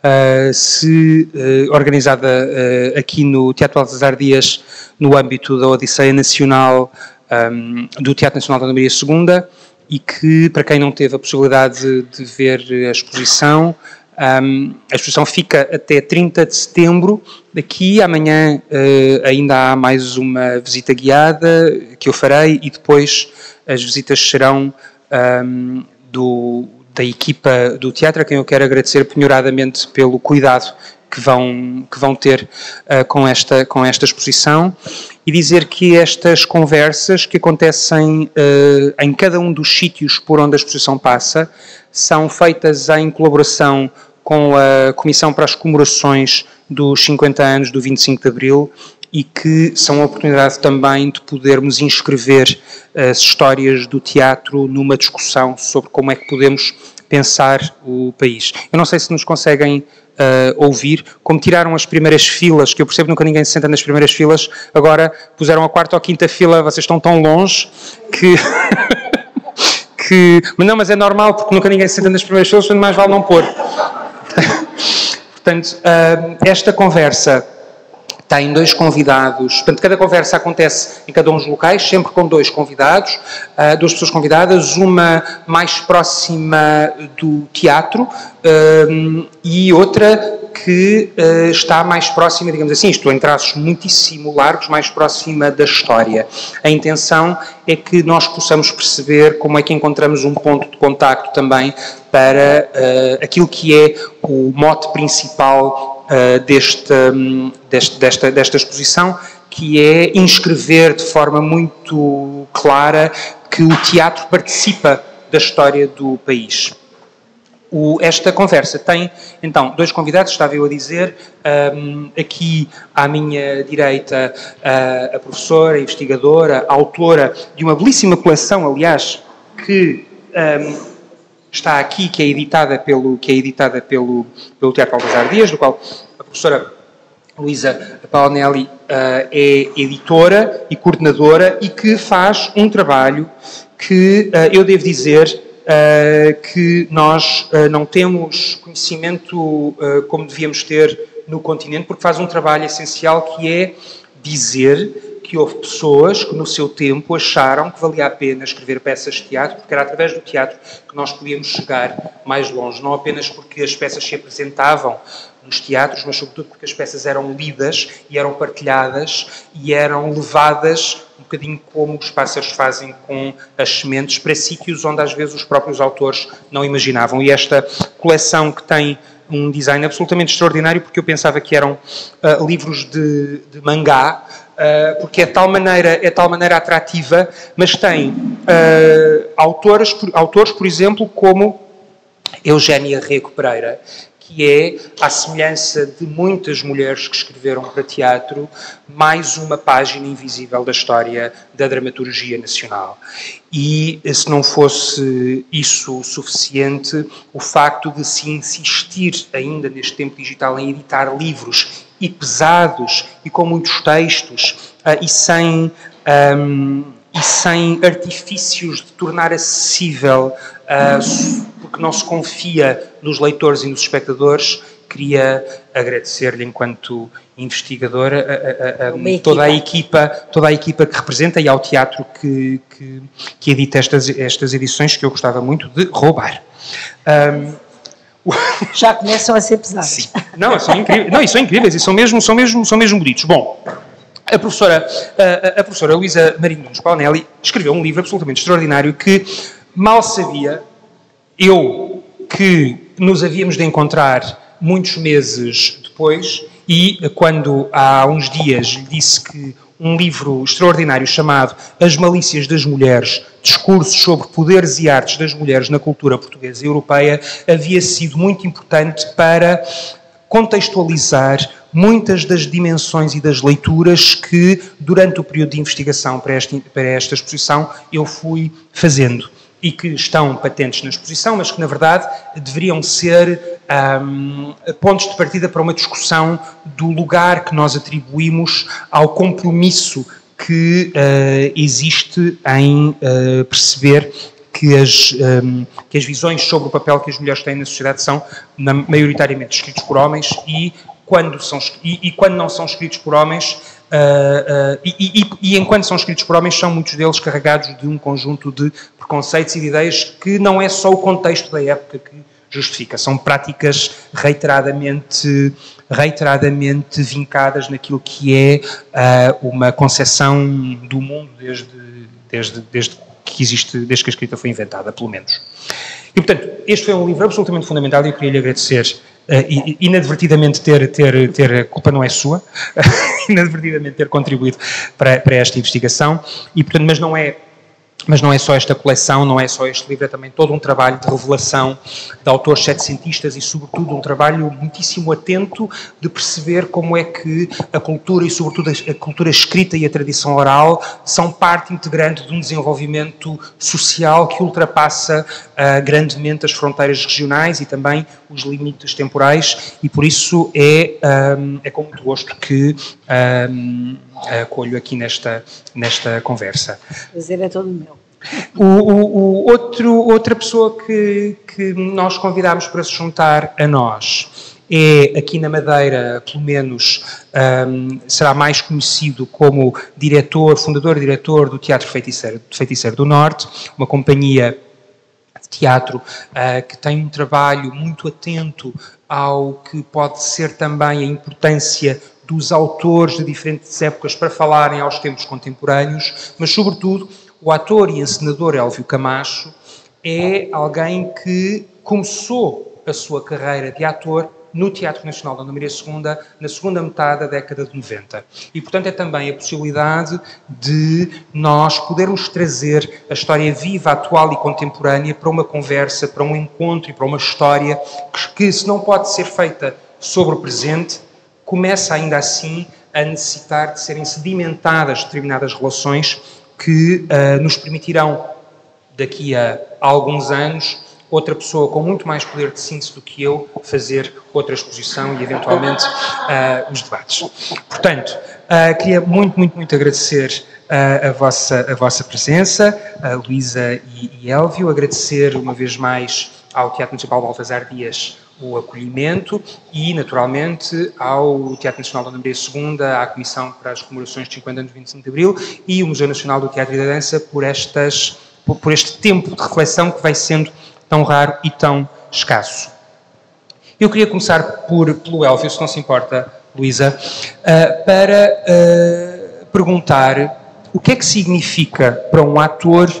uh, se uh, organizada uh, aqui no Teatro Baltasar Dias, no âmbito da Odisseia Nacional um, do Teatro Nacional da Maria II, e que, para quem não teve a possibilidade de, de ver a exposição, um, a exposição fica até 30 de setembro. Daqui amanhã ainda há mais uma visita guiada que eu farei e depois as visitas serão um, do, da equipa do teatro, a quem eu quero agradecer penhoradamente pelo cuidado que vão, que vão ter uh, com, esta, com esta exposição e dizer que estas conversas que acontecem uh, em cada um dos sítios por onde a exposição passa são feitas em colaboração com a Comissão para as Comemorações dos 50 anos do 25 de Abril e que são uma oportunidade também de podermos inscrever as histórias do teatro numa discussão sobre como é que podemos pensar o país. Eu não sei se nos conseguem uh, ouvir, como tiraram as primeiras filas, que eu percebo que nunca ninguém se senta nas primeiras filas, agora puseram a quarta ou quinta fila, vocês estão tão longe que... que mas não, mas é normal, porque nunca ninguém se senta nas primeiras filas, portanto mais vale não pôr. Portanto, uh, esta conversa tem dois convidados, portanto, cada conversa acontece em cada um dos locais, sempre com dois convidados, uh, duas pessoas convidadas, uma mais próxima do teatro uh, e outra que uh, está mais próxima, digamos assim, isto em traços muitíssimo largos, mais próxima da história. A intenção é que nós possamos perceber como é que encontramos um ponto de contacto também para aquilo que é o mote principal uh, deste, um, deste, desta, desta exposição, que é inscrever de forma muito clara que o teatro participa da história do país. O, esta conversa tem, então, dois convidados, estava eu a dizer, um, aqui à minha direita a, a professora, a investigadora, a autora de uma belíssima coleção, aliás, que um, está aqui, que é editada pelo, que é editada pelo, pelo Teatro Alvazar Dias, do qual a professora Luísa Paonelli uh, é editora e coordenadora e que faz um trabalho que uh, eu devo dizer uh, que nós não temos conhecimento como devíamos ter no continente, porque faz um trabalho essencial que é dizer que houve pessoas que no seu tempo acharam que valia a pena escrever peças de teatro, porque era através do teatro que nós podíamos chegar mais longe, não apenas porque as peças se apresentavam nos teatros, mas sobretudo porque as peças eram lidas e eram partilhadas e eram levadas um bocadinho como os pássaros fazem com as sementes para sítios onde às vezes os próprios autores não imaginavam. E esta coleção que tem um design absolutamente extraordinário, porque eu pensava que eram uh, livros de, de mangá, uh, porque é tal maneira, é tal maneira atrativa, mas tem uh, autores, autores, por exemplo, como Eugénia Rego Pereira, que é, à semelhança de muitas mulheres que escreveram para teatro, mais uma página invisível da história da dramaturgia nacional. E se não fosse isso suficiente, o facto de se insistir ainda neste tempo digital em editar livros e pesados e com muitos textos uh, e sem. Um, e sem artifícios de tornar acessível, uh, porque não se confia nos leitores e nos espectadores, queria agradecer-lhe enquanto investigadora a, a, a, toda a equipa toda a equipa que representa e ao teatro que, que, que edita estas, estas edições que eu gostava muito de roubar. Um, Já começam a ser pesados. Sim. Não, são incríveis, não, são incríveis e são mesmo, são mesmo, são mesmo bonitos. Bom, a professora, a, a professora Luísa Marinho Nunes Paunelli escreveu um livro absolutamente extraordinário que mal sabia eu que nos havíamos de encontrar muitos meses depois e quando há uns dias lhe disse que um livro extraordinário chamado As Malícias das Mulheres, discursos sobre poderes e artes das mulheres na cultura portuguesa e europeia, havia sido muito importante para contextualizar muitas das dimensões e das leituras que, durante o período de investigação para esta, para esta exposição, eu fui fazendo e que estão patentes na exposição, mas que, na verdade, deveriam ser um, pontos de partida para uma discussão do lugar que nós atribuímos ao compromisso que uh, existe em uh, perceber que as, um, que as visões sobre o papel que as mulheres têm na sociedade são na, maioritariamente escritos por homens e quando, são, e, e quando não são escritos por homens, Uh, e, e, e, enquanto são escritos por homens, são muitos deles carregados de um conjunto de preconceitos e de ideias que não é só o contexto da época que justifica, são práticas reiteradamente, reiteradamente vincadas naquilo que é uh, uma concepção do mundo desde, desde, desde que existe, desde que a escrita foi inventada, pelo menos. E, portanto, este foi um livro absolutamente fundamental e eu queria lhe agradecer uh, inadvertidamente ter, ter, ter, a culpa não é sua, inadvertidamente ter contribuído para, para esta investigação, e, portanto, mas não é mas não é só esta coleção, não é só este livro, é também todo um trabalho de revelação de autores setecentistas e, sobretudo, um trabalho muitíssimo atento de perceber como é que a cultura e, sobretudo, a cultura escrita e a tradição oral são parte integrante de um desenvolvimento social que ultrapassa uh, grandemente as fronteiras regionais e também os limites temporais, e por isso é, um, ah, é com muito gosto que. Um, ah, acolho aqui nesta, nesta conversa. O prazer é todo meu. O, o, o, outro, outra pessoa que, que nós convidámos para se juntar a nós é, aqui na Madeira, pelo menos, um, será mais conhecido como diretor, fundador e diretor do Teatro Feiticeiro, Feiticeiro do Norte, uma companhia de teatro uh, que tem um trabalho muito atento ao que pode ser também a importância dos autores de diferentes épocas para falarem aos tempos contemporâneos, mas, sobretudo, o ator e encenador Elvio Camacho é alguém que começou a sua carreira de ator no Teatro Nacional da Maria II na segunda metade da década de 90. E, portanto, é também a possibilidade de nós podermos trazer a história viva, atual e contemporânea para uma conversa, para um encontro e para uma história que, que se não pode ser feita sobre o presente, começa ainda assim a necessitar de serem sedimentadas determinadas relações que uh, nos permitirão, daqui a alguns anos, outra pessoa com muito mais poder de síntese do que eu fazer outra exposição e, eventualmente, uh, os debates. Portanto, uh, queria muito, muito, muito agradecer uh, a, vossa, a vossa presença, Luísa e, e Elvio, agradecer uma vez mais ao Teatro Municipal Baltasar Dias o acolhimento e, naturalmente, ao Teatro Nacional da Maria II, à Comissão para as Comemorações de 50 anos de 25 de Abril e o Museu Nacional do Teatro e da Dança por, estas, por este tempo de reflexão que vai sendo tão raro e tão escasso. Eu queria começar por, pelo Elvio, se não se importa, Luísa, uh, para uh, perguntar o que é que significa para um ator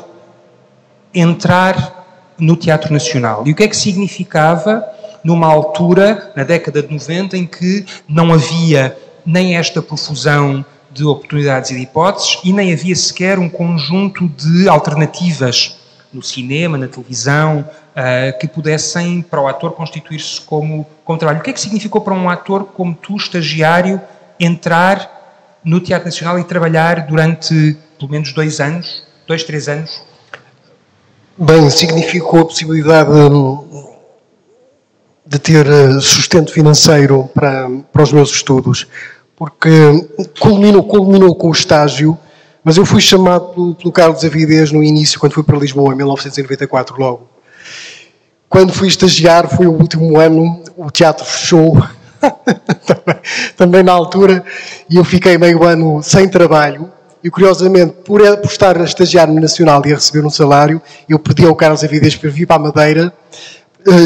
entrar no Teatro Nacional e o que é que significava numa altura, na década de 90, em que não havia nem esta profusão de oportunidades e de hipóteses e nem havia sequer um conjunto de alternativas no cinema, na televisão, uh, que pudessem para o ator constituir-se como, como trabalho. O que é que significou para um ator como tu, estagiário, entrar no Teatro Nacional e trabalhar durante pelo menos dois anos, dois, três anos? Bem, significou a possibilidade hum, de ter eh, sustento financeiro para, para os meus estudos, porque culminou, culminou com o estágio, mas eu fui chamado pelo, pelo Carlos Avidez no início, quando fui para Lisboa, em 1994, logo. Quando fui estagiar, foi o último ano, o teatro fechou, também, na altura, e eu fiquei meio ano sem trabalho. E curiosamente, por, por estar a estagiar no Nacional e a receber um salário, eu pedi ao Carlos Avidez para vir para a Madeira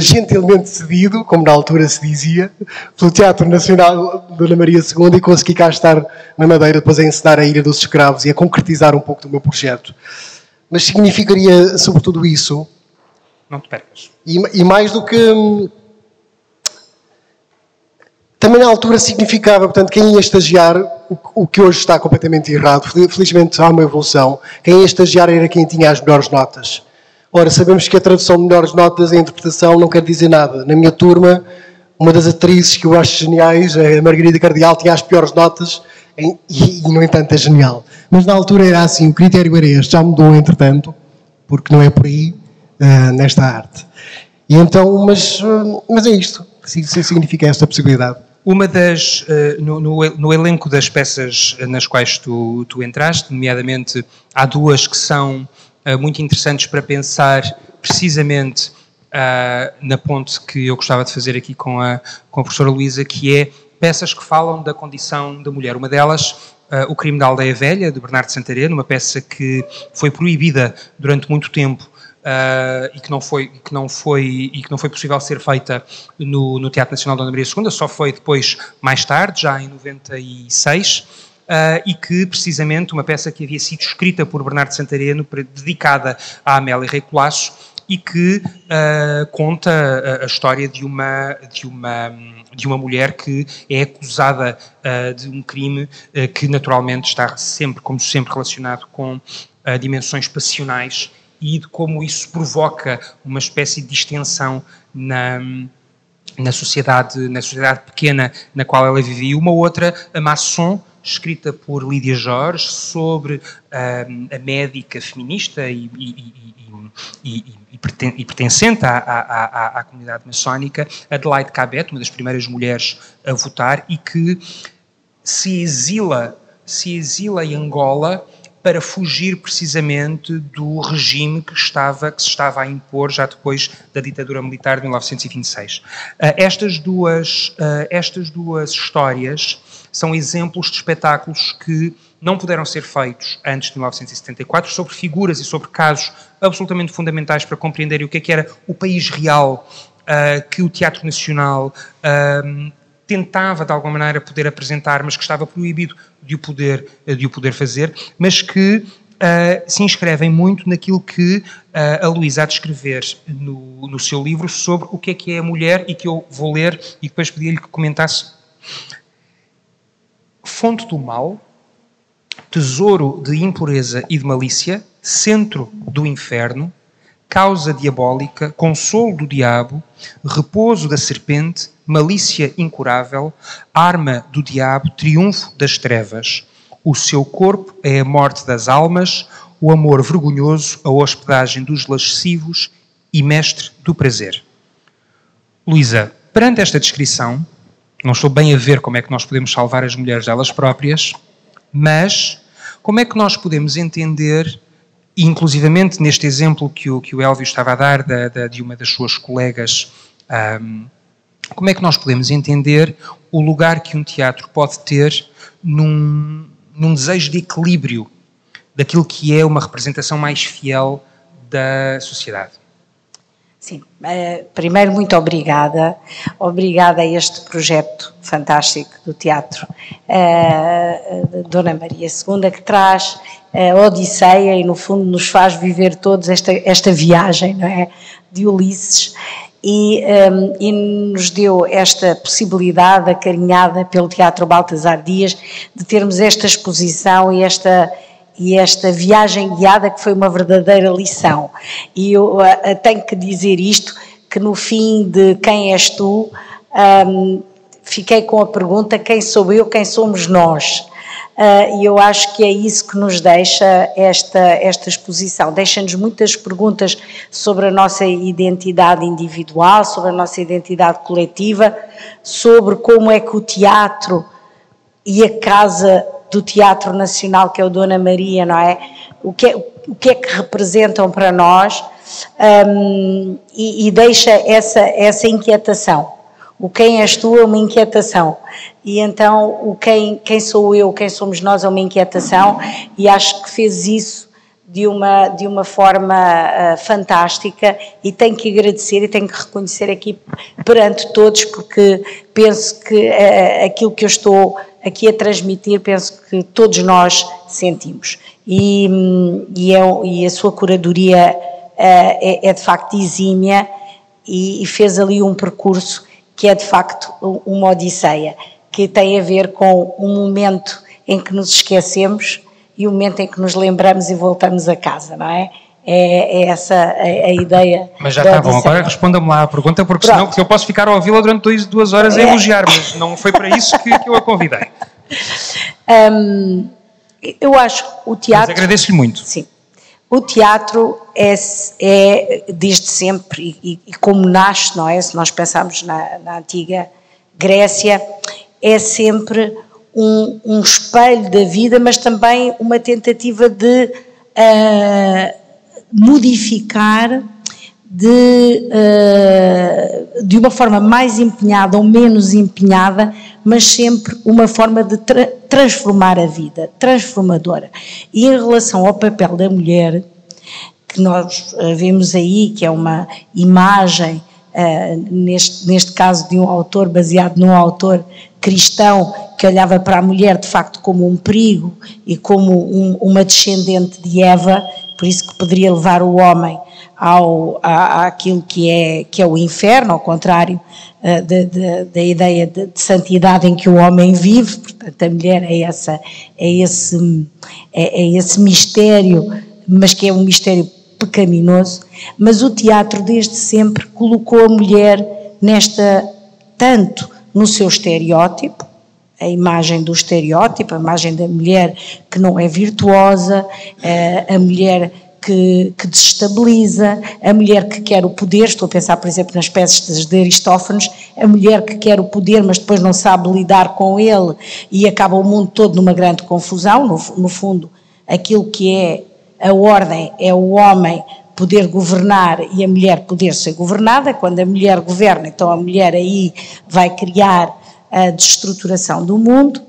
gentilmente cedido, como na altura se dizia, pelo Teatro Nacional Dona Maria II e consegui cá estar na Madeira depois a encenar a Ilha dos Escravos e a concretizar um pouco do meu projeto. Mas significaria, sobretudo, isso. Não te percas. E, e mais do que. Hum, também na altura significava, portanto, quem ia estagiar, o, o que hoje está completamente errado, felizmente há uma evolução, quem ia estagiar era quem tinha as melhores notas Ora, sabemos que a tradução de melhores notas em interpretação não quer dizer nada. Na minha turma, uma das atrizes que eu acho geniais, a Margarida Cardial, tinha as piores notas e, e, no entanto, é genial. Mas na altura era assim, o critério era este, já mudou entretanto, porque não é por aí uh, nesta arte. E então, mas, uh, mas é isto, significa esta possibilidade. Uma das, uh, no, no, elenco das peças nas quais tu, tu entraste, nomeadamente, há duas que são muito interessantes para pensar precisamente uh, na ponte que eu gostava de fazer aqui com a, com a professora Luísa, que é peças que falam da condição da mulher. Uma delas, uh, O Crime da Aldeia Velha, de Bernardo Santareno, uma peça que foi proibida durante muito tempo Uh, e que não foi que não foi e que não foi possível ser feita no, no Teatro Nacional Dona Maria II, só foi depois mais tarde, já em 96. Uh, e que precisamente uma peça que havia sido escrita por Bernardo Santareno, dedicada a Amélia Rei Colasso, e que uh, conta a, a, história de uma, de, uma, de uma mulher que é acusada uh, de um crime que naturalmente está sempre, como sempre, relacionado com dimensões passionais e de como isso provoca uma espécie de distensão na, na sociedade, na sociedade pequena na qual ela vivia. Uma outra, a Masson, escrita por Lídia Jorge, sobre a médica feminista e, e, e, pertencente à, à, à, à, comunidade maçónica, Adelaide Cabet, uma das primeiras mulheres a votar, e que se exila, se exila em Angola para fugir precisamente do regime que, estava, que se estava a impor já depois da ditadura militar de 1926. Uh, ah, estas, duas, uh, estas duas histórias são exemplos de espetáculos que não puderam ser feitos antes de 1974 sobre figuras e sobre casos absolutamente fundamentais para compreenderem o que é que era o país real uh, que o Teatro Nacional uh, tentava de alguma maneira poder apresentar, mas que estava proibido de o poder, de o poder fazer, mas que uh, se inscrevem muito naquilo que uh, a Luísa há de escrever no, no seu livro sobre o que é que é a mulher e que eu vou ler e depois pedia-lhe que comentasse. Fonte do mal, tesouro de impureza e de malícia, centro do inferno, causa diabólica, consolo do diabo, repouso da serpente, malícia incurável, arma do diabo, triunfo das trevas. O seu corpo é a morte das almas, o amor vergonhoso, a hospedagem dos lascivos e mestre do prazer. Luísa, perante esta descrição, não estou bem a ver como é que nós podemos salvar as mulheres delas próprias, mas como é que nós podemos entender, inclusivamente neste exemplo que o, que o Elvio estava a dar da, da, de uma das suas colegas, um, como é que nós podemos entender o lugar que um teatro pode ter num, num desejo de equilíbrio daquilo que é uma representação mais fiel da sociedade? Sim, uh, primeiro muito obrigada, obrigada a este projeto fantástico do teatro uh, Dona Maria II, que traz a Odisseia e no fundo nos faz viver todos esta, esta viagem não é, de Ulisses. E, um, e, nos deu esta possibilidade acarinhada pelo Teatro Baltasar Dias de termos esta exposição e esta e esta viagem guiada que foi uma verdadeira lição. E eu uh, tenho que dizer isto, que no fim de Quem és tu, um, fiquei com a pergunta quem sou eu, quem somos nós? Uh, e eu acho que é isso que nos deixa esta, esta exposição. Deixa-nos muitas perguntas sobre a nossa identidade individual, sobre a nossa identidade coletiva, sobre como é que o teatro e a casa do Teatro Nacional, que é o Dona Maria, não é? O que é, o que, é que representam para nós um, e, e, deixa essa, essa inquietação. O quem és tu é uma inquietação. E então o quem, quem sou eu, quem somos nós é uma inquietação e acho que fez isso de uma, de uma forma uh, fantástica e tenho que agradecer e tenho que reconhecer aqui perante todos porque penso que uh, aquilo que eu estou aqui a transmitir, penso que todos nós sentimos. E, e, é, e a sua curadoria uh, é, é, de facto exímia e, e, fez ali um percurso que é de facto uma odisseia, que tem a ver com um momento em que nos esquecemos e o momento em que nos lembramos e voltamos a casa, não é? É, é essa a, a, ideia. Mas já está bom, agora responda-me lá a pergunta, porque Pronto. senão eu posso ficar a ouvi-la durante dois, duas horas a é. elogiar, mas não foi para isso que, que eu a convidei. Um, eu acho o teatro. Mas agradeço-lhe muito. Sim. O teatro é, é desde sempre, e, e, como nasce, não é? Se nós pensarmos na, na antiga Grécia, é sempre um, um, espelho da vida, mas também uma tentativa de. Uh, modificar de, uh, de uma forma mais empenhada ou menos empenhada, mas sempre uma forma de tra transformar a vida, transformadora. E em relação ao papel da mulher, que nós uh, vemos aí, que é uma imagem, uh, neste, neste caso de um autor, baseado num autor cristão, que olhava para a mulher de facto como um perigo e como um, uma descendente de Eva, por isso que poderia levar o homem ao, à, àquilo que é, que é o inferno, ao contrário uh, da ideia de, de, santidade em que o homem vive, portanto a mulher é, essa, é, esse, é, é esse mistério, mas que é um mistério pecaminoso, mas o teatro desde sempre colocou a mulher nesta, tanto no seu estereótipo, a imagem do estereótipo, a imagem da mulher que não é virtuosa, eh, a mulher que, que, desestabiliza, a mulher que quer o poder, estou a pensar, por exemplo, nas peças de Aristófanes, a mulher que quer o poder, mas depois não sabe lidar com ele e acaba o mundo todo numa grande confusão. No, no fundo, aquilo que é a ordem é o homem poder governar e a mulher poder ser governada. Quando a mulher governa, então a mulher aí vai criar a destruturação do mundo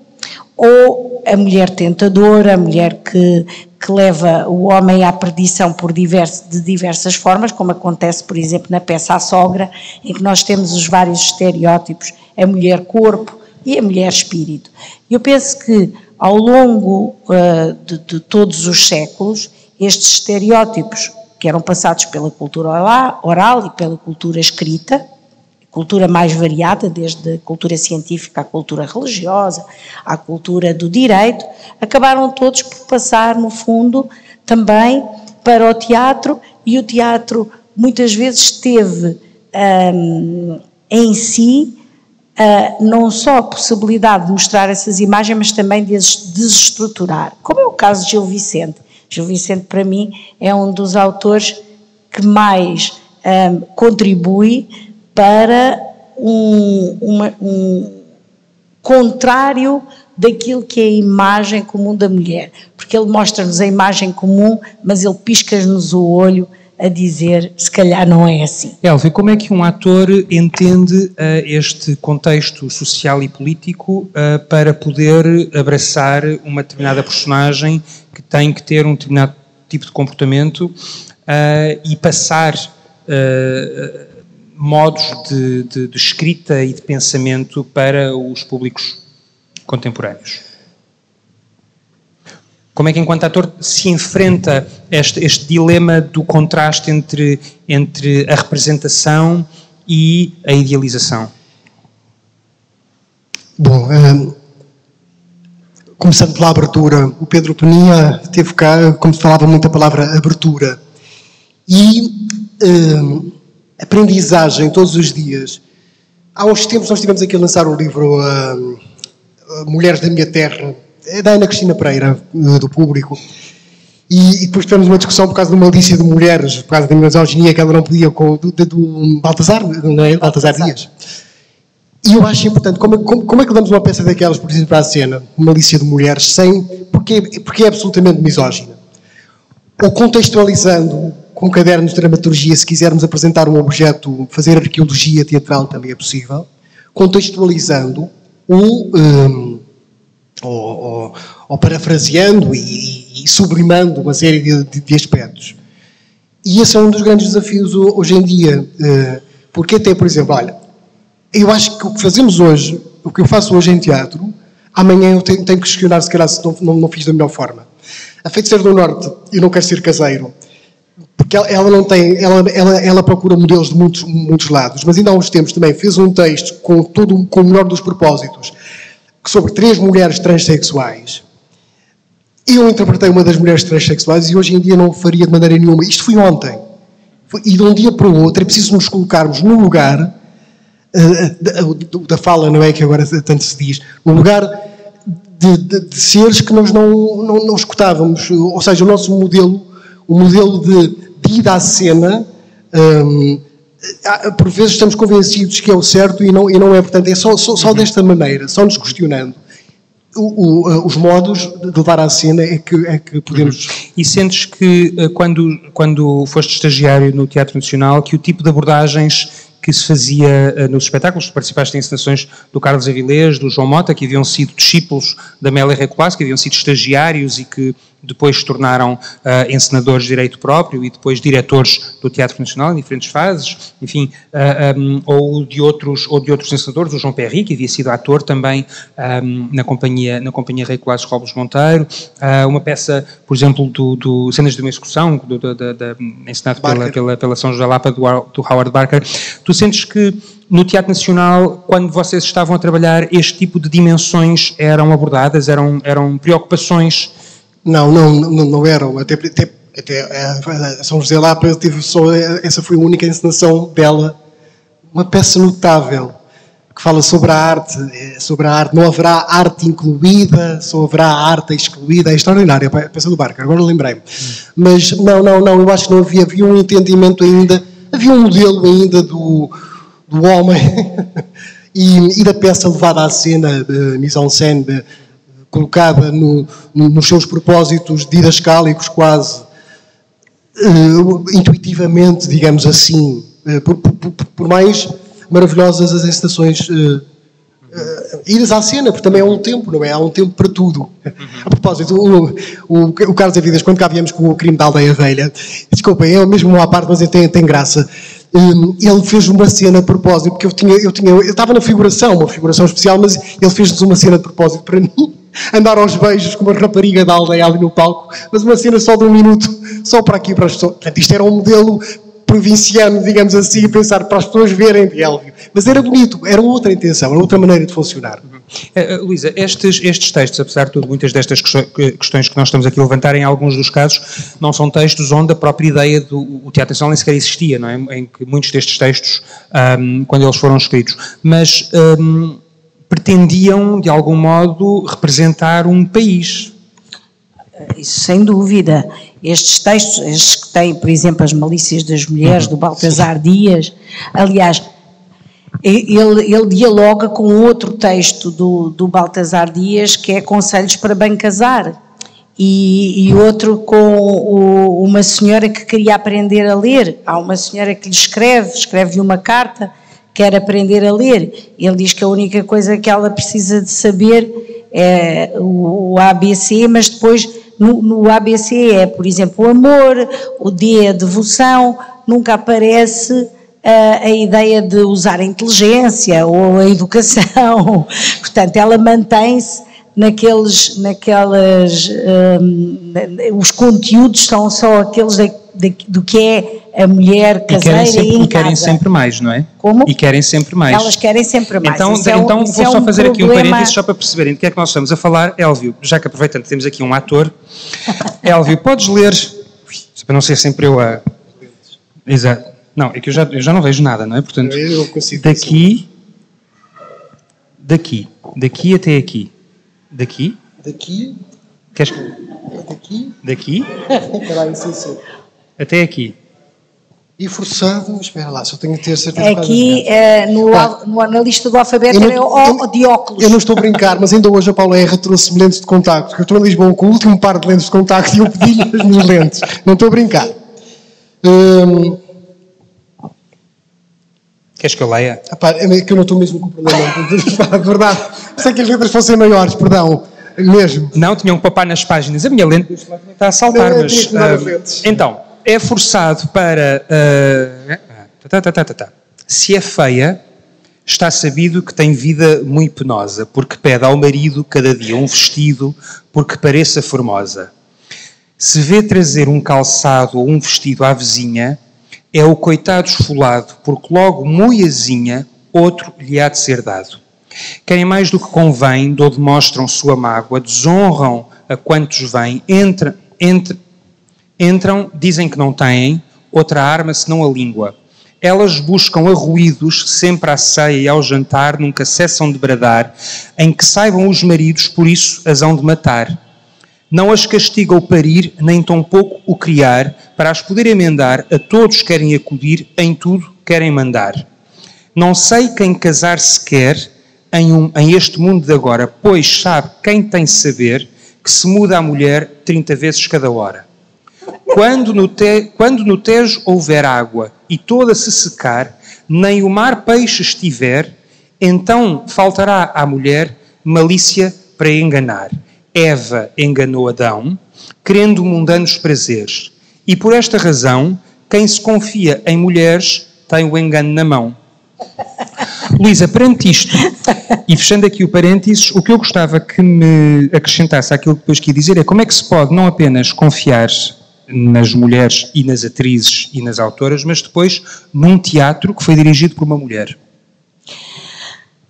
ou a mulher tentadora, a mulher que, que leva o homem à perdição por diverso, de diversas formas, como acontece, por exemplo, na peça A Sogra, em que nós temos os vários estereótipos, a mulher corpo e a mulher espírito. Eu penso que ao longo uh, de, de todos os séculos, estes estereótipos que eram passados pela cultura oral e pela cultura escrita, cultura mais variada, desde a cultura científica à cultura religiosa, à cultura do direito, acabaram todos por passar, no fundo, também para o teatro, e o teatro muitas vezes teve um, em si uh, não só a possibilidade de mostrar essas imagens, mas também de as desestruturar, como é o caso de Gil Vicente. Gil Vicente, para mim, é um dos autores que mais um, contribui para um, uma, um contrário daquilo que é a imagem comum da mulher, porque ele mostra-nos a imagem comum, mas ele pisca-nos o olho a dizer se calhar não é assim. Elvia, como é que um ator entende uh, este contexto social e político uh, para poder abraçar uma determinada personagem que tem que ter um determinado tipo de comportamento uh, e passar modos de, de, de, escrita e de pensamento para os públicos contemporâneos? Como é que, enquanto ator, se enfrenta este, este dilema do contraste entre, entre a representação e a idealização? Bom, um, começando pela abertura, o Pedro Peninha teve cá, como se falava muito a palavra abertura. E um, aprendizagem todos os dias. Há uns tempos nós estivemos aqui a lançar o livro uh, Mulheres da Minha Terra, é da Ana Cristina Pereira, uh, do público. E, e, depois tivemos uma discussão por causa de uma malícia de mulheres, por causa da misoginia que ela não podia com do, do Baltazar, não é? Baltazar Dias. E eu acho importante, como, como, como, é que damos uma peça daquelas, por exemplo, para a cena, uma malícia de mulheres, sem, porque, porque é absolutamente misógina. Ou contextualizando com cadernos de dramaturgia, se quisermos apresentar um objeto, fazer arqueologia teatral também é possível, contextualizando ou, um, ou, ou, ou parafraseando e, e, sublimando uma série de, de, de, aspectos. E esse é um dos grandes desafios hoje em dia, uh, porque até, por exemplo, olha, eu acho que o que fazemos hoje, o que eu faço hoje em teatro, amanhã eu tenho, tenho que questionar se calhar se não, não, não fiz da melhor forma. A Feiticeira do Norte, eu não quero ser caseiro, porque ela não tem, ela, ela, ela procura modelos de muitos, muitos lados, mas ainda há uns tempos também fez um texto com todo com o melhor dos propósitos sobre três mulheres transexuais. Eu interpretei uma das mulheres transexuais e hoje em dia não o faria de maneira nenhuma. Isto foi ontem. E de um dia para o outro é preciso nos colocarmos no lugar da, da, fala, não é que agora tanto se diz, no lugar de, de, de seres que nós não, não, não escutávamos. Ou seja, o nosso modelo o modelo de, de ida à cena, um, por vezes estamos convencidos que é o certo e não, e não é. Portanto, é só, só, só desta maneira, só nos questionando. o, o, os modos de levar à cena é que, é que podemos. E sentes que, eh, quando, quando foste estagiário no Teatro Nacional, que o tipo de abordagens que se fazia uh, nos espetáculos. Participaste em encenações do Carlos Avilés, do João Mota, que haviam sido discípulos da Amélia Recolás, que haviam sido estagiários e que depois se tornaram uh, encenadores de direito próprio e depois diretores do Teatro Nacional em diferentes fases, enfim, uh, eh, um, ou de outros ou de outros encenadores, o João Perry, que havia sido ator também um, na companhia na companhia Rei Colasso Robles Monteiro, uh, uma peça, por exemplo, do, do cenas de uma execução, do, do, do, do encenado pela, pela, pela São José Lapa do, do Howard Barker. Tu sentes que no Teatro Nacional, quando vocês estavam a trabalhar, este tipo de dimensões eram abordadas, eram, eram preocupações? Não, não, não, não eram. Até, até, até a São José Lapa teve só, essa foi a única encenação dela. Uma peça notável que fala sobre a arte, sobre a arte. Não haverá arte incluída, só haverá arte excluída. É extraordinária a peça do Barker, agora lembrei-me. Mas não, não, não, eu acho que não havia, havia um entendimento ainda havia um modelo ainda do, do homem e, e, da peça levada à cena, de mise-en-scène, colocada no, no, nos seus propósitos didascálicos quase uh, intuitivamente, digamos assim, uh, por, por, por, mais maravilhosas as encenações uh, idas à cena, porque também há um tempo, não é? Há um tempo para tudo. A propósito, o, o, o Carlos Avidas, quando cá viemos com o crime da aldeia velha, desculpem, é mesmo uma parte, mas tem, tem graça. Ele fez uma cena de propósito, porque eu tinha, eu tinha, eu estava na figuração, uma figuração especial, mas ele fez-nos uma cena de propósito para mim, andar aos beijos com uma rapariga da aldeia ali no palco, mas uma cena só de um minuto, só para aqui, para as pessoas. Portanto, isto era um modelo provinciano, digamos assim, pensar para as pessoas verem de Elvio. Mas era bonito, era outra intenção, era outra maneira de funcionar. Uh, Luísa, estes, estes textos, apesar de tudo, muitas destas questões que nós estamos aqui a levantar, em alguns dos casos, não são textos onde a própria ideia do teatro nacional nem sequer existia, não é? Em que muitos destes textos, um, quando eles foram escritos, mas um, pretendiam, de algum modo, representar um país. Isso sem dúvida. Estes textos, estes que têm, por exemplo, as Malícias das Mulheres, do Baltasar Dias, aliás, ele, ele, dialoga com outro texto do, do Baltasar Dias, que é Conselhos para Bem Casar, e, e outro com o, uma senhora que queria aprender a ler. Há uma senhora que lhe escreve, escreve-lhe uma carta, quer aprender a ler. Ele diz que a única coisa que ela precisa de saber é o, ABC, mas depois no, no, ABC é, por exemplo, o amor, o D é a devoção, nunca aparece a, a ideia de usar a inteligência ou a educação. Portanto, ela mantém-se naqueles, naquelas, um, os conteúdos são só aqueles de, de, do que é a mulher caseira e, querem sempre, e querem sempre mais, não é? Como? E querem sempre mais. Elas querem sempre mais. Então, isso então é um, vou é só um fazer problema... aqui um parênteses só para perceberem de que é que nós estamos a falar. Elvio, já que aproveitando temos aqui um ator, Elvio, podes ler, para não ser sempre eu a... Exato. Não, é que eu já, eu já não vejo nada, não é? Portanto, daqui, daqui, daqui até aqui, daqui. Daqui. Queres... Daqui. Daqui. Caralho, sim, sim. Até aqui. E forçado, espera lá, só tenho que ter certeza. Aqui, uh, no, ah, no analista do alfabeto, não, é o de óculos. Eu não estou a brincar, mas ainda hoje a Paula R trouxe lentes de contacto, porque eu estou em Lisboa com o último par de lentes de contacto e eu pedi-lhe as minhas lentes. Não estou a brincar. Hum, Queres que eu leia? Epá, é que eu não estou mesmo com problema. de verdade. Sei que as letras fossem maiores, perdão. Mesmo. Não, tinham que papar nas páginas. A minha lente está a saltar, não, mas. Uh, então, é forçado para. Uh, tá, tá, tá, Se é feia, está sabido que tem vida muito penosa, porque pede ao marido cada dia um vestido, porque pareça formosa. Se vê trazer um calçado ou um vestido à vizinha, é o coitado esfolado, porque logo moiazinha outro lhe há de ser dado. Querem mais do que convém, ou demonstram sua mágoa, desonram a quantos vêm, entram, entram, entram, dizem que não têm outra arma senão a língua. Elas buscam arruídos sempre à ceia e ao jantar, nunca cessam de bradar, em que saibam os maridos, por isso as hão de matar. Não as castiga o parir, nem tampouco o criar, para as poder emendar, a todos querem acudir, em tudo querem mandar. Não sei quem casar se quer, em, um, em este mundo de agora, pois sabe quem tem saber que se muda a mulher 30 vezes cada hora. Quando no, te, quando no Tejo houver água e toda se secar, nem o mar peixe estiver, então faltará à mulher malícia para enganar. Eva enganou Adão, querendo mundanos prazeres. E por esta razão, quem se confia em mulheres tem o engano na mão. Luísa, perante isto, e fechando aqui o parênteses, o que eu gostava que me acrescentasse àquilo que depois queria dizer é como é que se pode não apenas confiar nas mulheres e nas atrizes e nas autoras, mas depois num teatro que foi dirigido por uma mulher.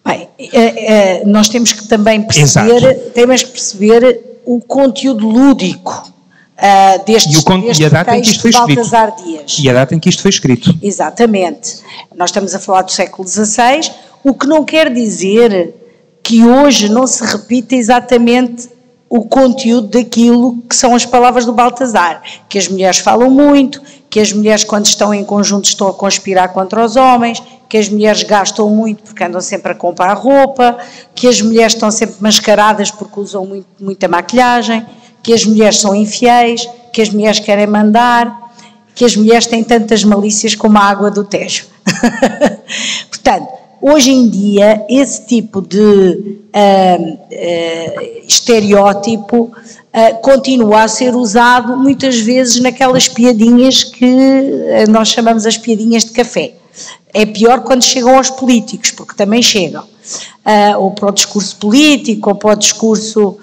Bem, é, é, nós temos que também perceber, temos que perceber o conteúdo lúdico uh, destes, e, o, deste e a data em que isto foi escrito. Dias. E a data em que isto foi escrito. Exatamente. Nós estamos a falar do século XVI, o que não quer dizer que hoje não se repita exatamente o conteúdo daquilo que são as palavras do Baltazar, que as mulheres falam muito, que as mulheres quando estão em conjunto estão a conspirar contra os homens, que as mulheres gastam muito porque andam sempre a comprar roupa, que as mulheres estão sempre mascaradas porque usam muito, muita maquilhagem, que as mulheres são infiéis, que as mulheres querem mandar, que as mulheres têm tantas malícias como a água do Tejo. Portanto, hoje em dia, esse tipo de uh, uh, estereótipo uh, continua a ser usado muitas vezes naquelas piadinhas que nós chamamos as piadinhas de café. É pior quando chegam aos políticos, porque também chegam. Ou para o discurso político, ou para o discurso,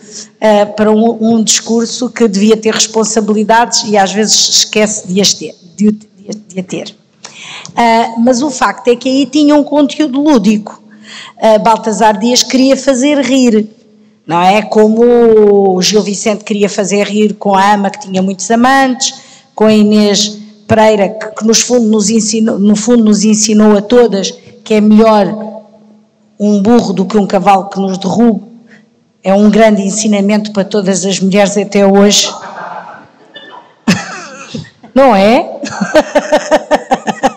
para um, um, discurso que devia ter responsabilidades e às vezes esquece de as ter. De, de, de a ter. Uh, mas o facto é que aí tinha um conteúdo lúdico. Baltasar Dias queria fazer rir, não é? Como o Gil Vicente queria fazer rir com a ama que tinha muitos amantes, com a Inês Pereira, que, que fundo nos ensinou, no fundo nos ensinou a todas que é melhor um burro do que um cavalo que nos derrube. É um grande ensinamento para todas as mulheres até hoje. Não é?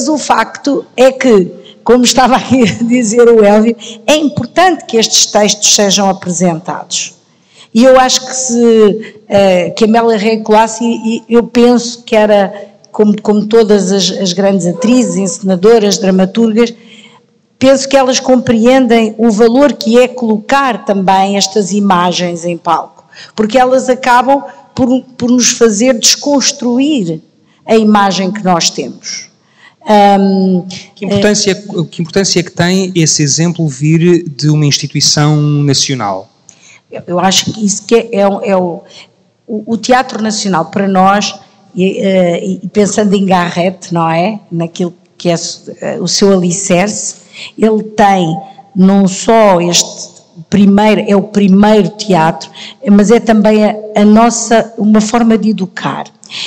Mas o facto é que, como estava aqui a dizer o Elvio, é importante que estes textos sejam apresentados. E eu acho que se uh, que a Mela recolasse, e eu penso que era, como, como todas as, as grandes atrizes, encenadoras, dramaturgas, penso que elas compreendem o valor que é colocar também estas imagens em palco, porque elas acabam por, por nos fazer desconstruir a imagem que nós temos. Um, que, importância, é, que importância que tem esse exemplo vir de uma instituição nacional? Eu acho que isso que é, é, é o, o, Teatro Nacional para nós, e, eh, e, pensando em Garrett, não é? Naquilo que é o seu alicerce, ele tem não só este primeiro, é o primeiro teatro, mas é também a, a nossa, uma forma de educar.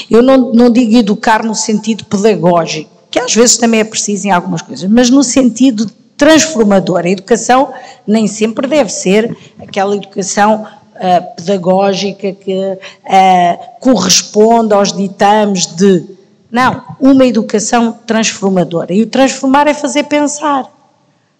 Eu não, não digo educar no sentido pedagógico, que às vezes também é preciso em algumas coisas, mas no sentido transformadora. A educação nem sempre deve ser aquela educação uh, pedagógica que uh, corresponde aos ditames de. Não, uma educação transformadora. E o transformar é fazer pensar,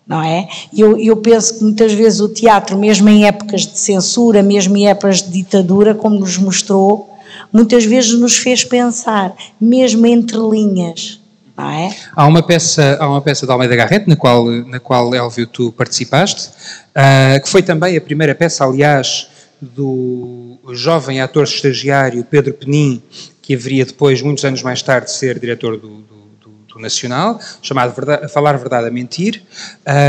não é? Eu, eu penso que muitas vezes o teatro, mesmo em épocas de censura, mesmo em épocas de ditadura, como nos mostrou, muitas vezes nos fez pensar, mesmo entre linhas é? Há uma peça, há uma peça de Almeida Garrett, na qual, na qual Elvio, tu participaste, uh, que foi também a primeira peça, aliás, do jovem ator estagiário Pedro Penin, que haveria depois, muitos anos mais tarde, ser diretor do, do, do Nacional, chamado Falar Verdade a Mentir,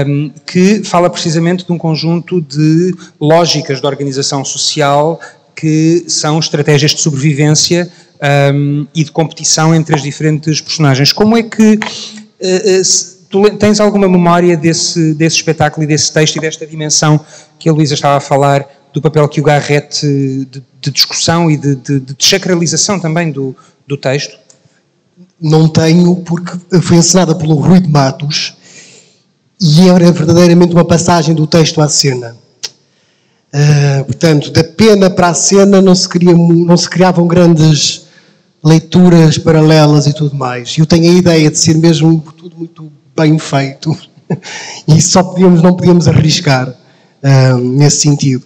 um, que fala precisamente de um conjunto de lógicas de organização social que são estratégias de sobrevivência um, e de competição entre as diferentes personagens. Como é que uh, tu tens alguma memória desse, desse espetáculo e desse texto e desta dimensão que a Luísa estava a falar do papel que o Garrett de, de discussão e de, de, de desacralização também do, do texto? Não tenho, porque foi encenada pelo Rui de Matos e era verdadeiramente uma passagem do texto à cena. Uh, portanto, da pena para a cena não se, criam, não se criavam grandes leituras paralelas e tudo mais. Eu tenho a ideia de ser mesmo tudo muito bem feito e só podíamos, não podíamos arriscar uh, nesse sentido.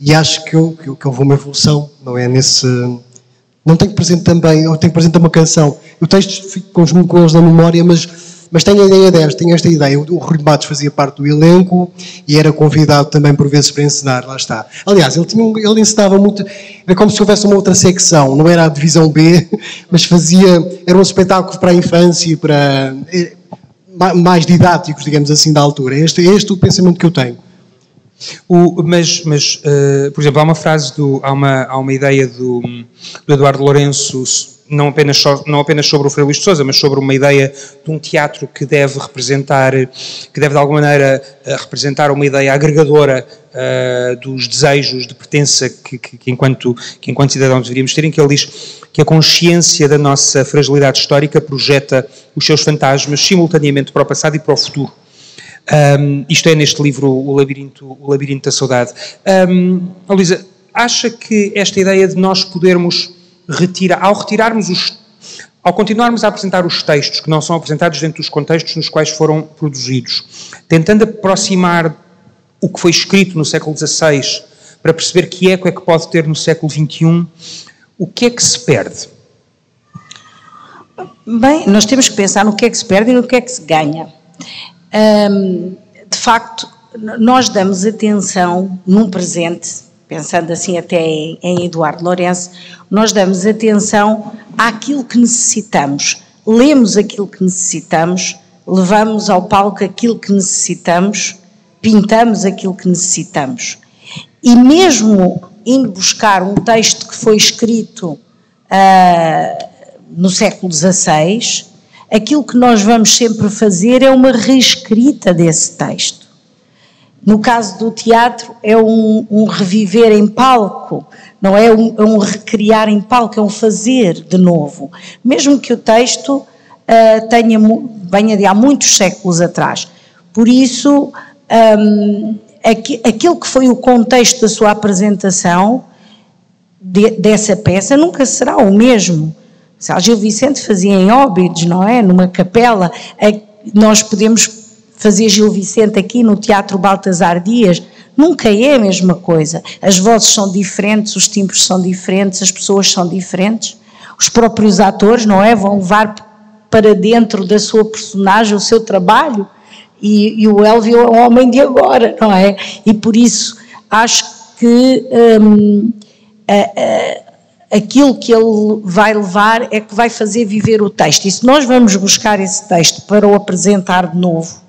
E acho que, eu, que, que houve uma evolução, não é? Nesse. Não tenho presente também, eu tenho presente uma canção. O texto fico com os, com eles na memória, mas mas tenho a ideia desta, tenho esta ideia. O, Rui Matos fazia parte do elenco e era convidado também por vezes para ensinar, lá está. Aliás, ele, tinha, ele ensinava muito, era como se houvesse uma outra secção, não era a divisão B, mas fazia, era um espetáculo para a infância, para eh, mais didáticos, digamos assim, da altura. Este, este é o pensamento que eu tenho. O, mas, mas uh, por exemplo, há uma frase, do, há, uma, há uma ideia do, do Eduardo Lourenço não apenas, não apenas sobre o Frei Luís de Sousa, mas sobre uma ideia de um teatro que deve representar, que deve de alguma maneira eh, representar uma ideia agregadora uh, dos desejos de pertença que, que, que, enquanto, que enquanto cidadãos deveríamos ter, em que ele diz que a consciência da nossa fragilidade histórica projeta os seus fantasmas simultaneamente para o passado e para o futuro. Um, isto é neste livro O Labirinto, o Labirinto da Saudade. Um, Luísa, acha que esta ideia de nós podermos retira, ao retirarmos os, ao continuarmos a apresentar os textos que não são apresentados dentro dos contextos nos quais foram produzidos, tentando aproximar o que foi escrito no século XVI para perceber que eco é que pode ter no século XXI, o que é que se perde? Bem, nós temos que pensar no que é que se perde e no que é que se ganha. de facto, nós damos atenção num presente pensando assim até em, em Eduardo Lourenço, nós damos atenção àquilo que necessitamos, lemos aquilo que necessitamos, levamos ao palco aquilo que necessitamos, pintamos aquilo que necessitamos. E mesmo indo buscar um texto que foi escrito uh, no século XVI, aquilo que nós vamos sempre fazer é uma reescrita desse texto. No caso do teatro, é um, um reviver em palco, não é um, é um, recriar em palco, é um fazer de novo. Mesmo que o texto uh, tenha, venha de há muitos séculos atrás. Por isso, um, aqui, aquilo que foi o contexto da sua apresentação de, dessa peça nunca será o mesmo. Se a Gil Vicente fazia em Óbidos, não é? Numa capela, nós podemos fazer Gil Vicente aqui no Teatro Baltasar Dias, nunca é a mesma coisa. As vozes são diferentes, os timbres são diferentes, as pessoas são diferentes. Os próprios atores, não é? Vão levar para dentro da sua personagem o seu trabalho. E, e o Elvio é um homem de agora, não é? E por isso acho que hum, a, a, aquilo que ele vai levar é que vai fazer viver o texto. E se nós vamos buscar esse texto para o apresentar de novo,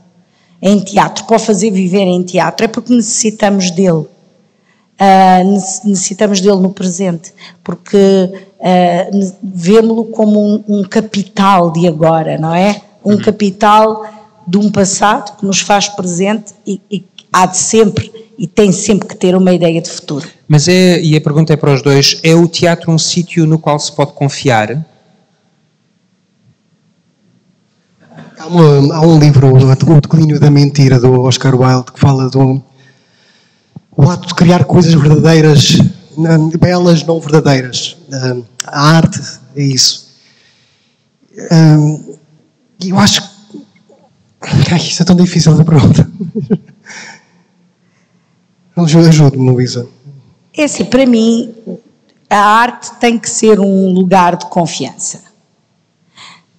em teatro, para o fazer viver em teatro, é porque necessitamos dele. Uh, necessitamos dele no presente, porque uh, vemos-lo como um, um, capital de agora, não é? Um uhum. capital de um passado que nos faz presente e, e há de sempre e tem sempre que ter uma ideia de futuro. Mas é, e a pergunta é para os dois, é o teatro um sítio no qual se pode confiar? Há, uma, há, um livro, O Declínio da Mentira, do Oscar Wilde, que fala do o ato de criar coisas verdadeiras, belas, não verdadeiras. A arte é isso. E eu acho que. Ai, isso é tão difícil essa pergunta. Ajude-me, Luísa. É assim, para mim, a arte tem que ser um lugar de confiança.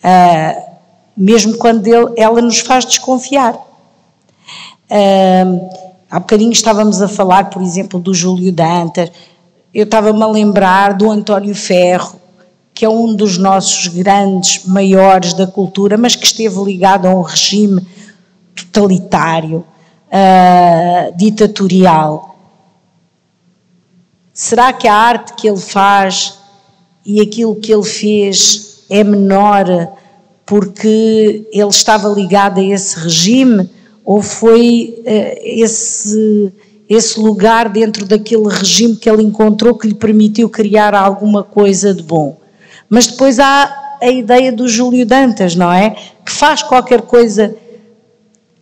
Uh, mesmo quando ele, ela nos faz desconfiar. Uh, há bocadinho estávamos a falar, por exemplo, do Júlio Dantas, eu estava-me a lembrar do António Ferro, que é um dos nossos grandes maiores da cultura, mas que esteve ligado a um regime totalitário, uh, ditatorial. Será que a arte que ele faz e aquilo que ele fez é menor porque ele estava ligado a esse regime ou foi uh, esse, esse lugar dentro daquele regime que ele encontrou que lhe permitiu criar alguma coisa de bom. Mas depois há a ideia do Júlio Dantas, não é? Que faz qualquer coisa,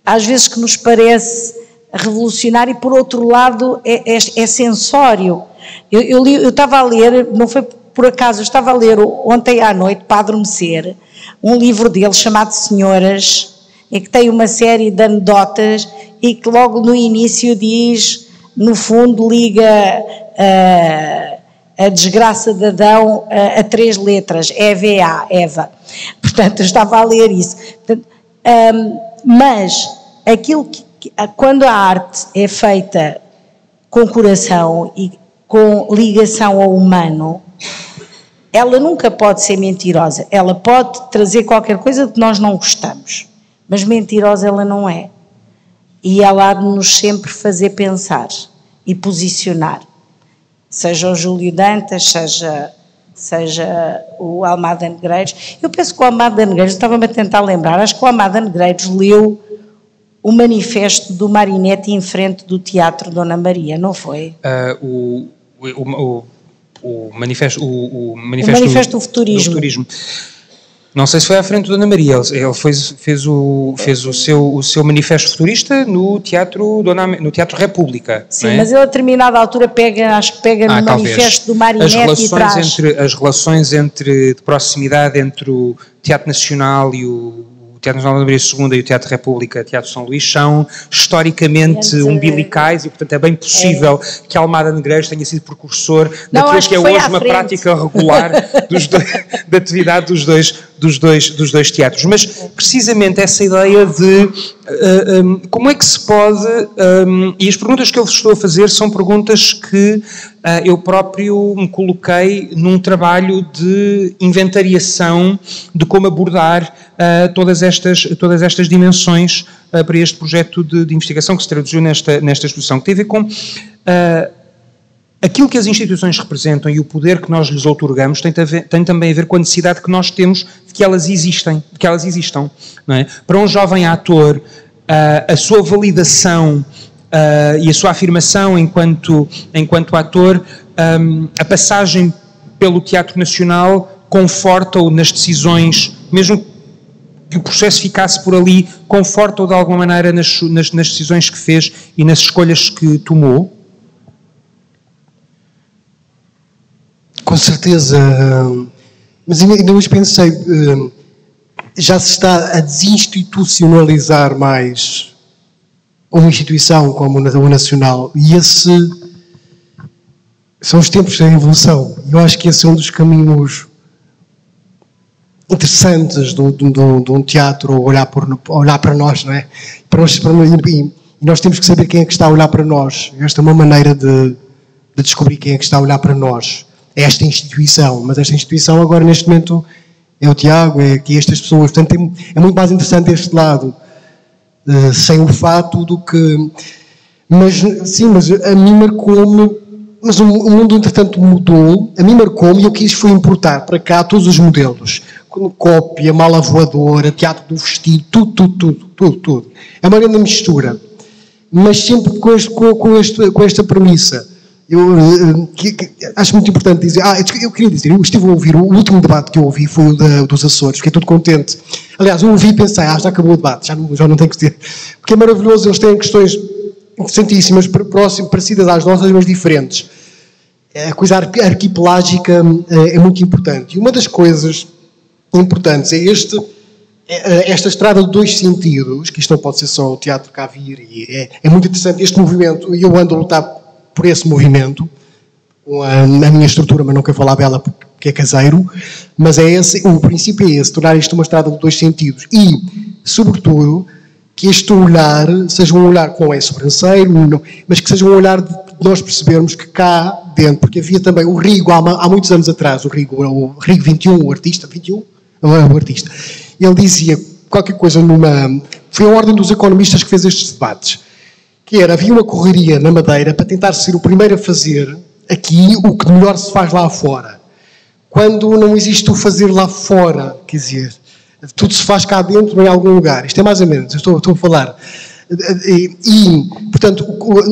às vezes que nos parece revolucionário e por outro lado é, é, é sensório. Eu, eu, li, eu estava a ler, não foi por acaso, eu estava a ler ontem à noite para adormecer, um livro dele chamado Senhoras, é que tem uma série de anedotas e que logo no início diz, no fundo, liga a, a desgraça de Adão a, a, três letras, EVA, Eva. Portanto, eu estava a ler isso. Portanto, um, mas aquilo que, quando a arte é feita com coração e com ligação ao humano, ela nunca pode ser mentirosa. Ela pode trazer qualquer coisa que nós não gostamos, mas mentirosa ela não é. E ela há de nos sempre fazer pensar e posicionar. Seja o Júlio Dantas, seja, seja o Almada Negreiros. Eu penso que o Almada Negreiros, estava-me a tentar lembrar, acho que o Almada Negreiros leu o manifesto do Marinete em frente do Teatro Dona Maria, não foi? Uh, o, o, o, o, manifesto, o, o manifesto, o manifesto do, do, futurismo. do futurismo. Não sei se foi à frente da Ana Maria, ele fez, fez, o, fez o, seu, o seu manifesto futurista no Teatro, Dona, no teatro República. Sim, é? mas ele a determinada altura pega, acho que pega ah, no talvez. manifesto do Marinette as relações e traz... Entre, as relações entre, de proximidade entre o Teatro Nacional e o Teatro Nacional da Maria II e o Teatro República, Teatro São Luís, são historicamente umbilicais e, portanto, é bem possível é. que Almada Negreiros tenha sido precursor Não, daquilo que é hoje uma frente. prática regular dos dois, da atividade dos dois, dos, dois, dos dois teatros. Mas, precisamente, essa ideia de uh, eh, um, como é que se pode. Um, e as perguntas que eu vos estou a fazer são perguntas que Uh, eu próprio me coloquei num trabalho de inventariação de como abordar todas, estas, todas estas dimensões uh, para este projeto de, de, investigação que se traduziu nesta, nesta exposição, que tem a ver com aquilo que as instituições representam e o poder que nós lhes outorgamos tem, ver, tem, também a ver com a necessidade que nós temos de que elas existem, de que elas existam. É? Para um jovem ator, a sua validação e a sua afirmação enquanto, enquanto ator, um, a passagem pelo Teatro Nacional conforta-o nas decisões, mesmo que o processo ficasse por ali, conforta-o de alguma maneira nas, nas, nas, decisões que fez e nas escolhas que tomou? Com certeza, mas ainda hoje pensei, já se está a desinstitucionalizar mais uma instituição como o Nacional. E esse são os tempos da evolução. Eu acho que esse é um dos caminhos interessantes de, de, de um teatro olhar, por, olhar para nós, não é? Para nós, para, e, nós temos que saber quem é que está a olhar para nós. Esta é uma maneira de, de descobrir quem é que está a olhar para nós. É esta instituição, mas esta instituição agora neste momento é o Tiago, é aqui estas pessoas. Portanto, é, é muito mais interessante este lado uh, sem o fato do que. Mas, sim, mas a mim marcou-me. Mas o, mundo, entretanto, mudou. A mim marcou-me e eu quis foi importar para cá todos os modelos. Cópia, mala voadora, teatro do vestido, tudo, tudo, tudo, tudo, tudo. É uma grande mistura. Mas sempre com, este, com, com, este, com esta premissa. Eu uh, que, que, acho muito importante dizer. Ah, eu queria dizer, eu estive a ouvir, o último debate que eu ouvi foi o da, dos Açores, fiquei todo contente. Aliás, eu ouvi e pensei, ah, já acabou o debate, já não, já não tem que ter. Porque é maravilhoso, eles têm questões interessantíssimas, próximas, parecidas às nossas, mas diferentes. A coisa arquipelágica é, é muito importante. E uma das coisas importantes. É este é, esta estrada de dois sentidos, que isto não pode ser só o teatro cá vir, e é, é muito interessante este movimento, e eu ando a lutar por esse movimento, na minha estrutura, mas não quero falar dela porque é caseiro, mas é esse, o princípio é esse, tornar isto uma estrada de dois sentidos. E, sobretudo, que este olhar seja um olhar que não é sobranceiro, mas que seja um olhar de nós percebermos que cá dentro, porque havia também o Rigo, há, há muitos anos atrás, o Rigo, o Rigo 21, o artista, 21, não é o artista, ele dizia qualquer coisa numa... Foi a ordem dos economistas que fez estes debates que era, havia uma correria na Madeira para tentar ser o primeiro a fazer aqui o que melhor se faz lá fora. Quando não existe o fazer lá fora, quer dizer, tudo se faz cá dentro em algum lugar. Isto é mais ou menos, estou, estou a falar. E, e, portanto,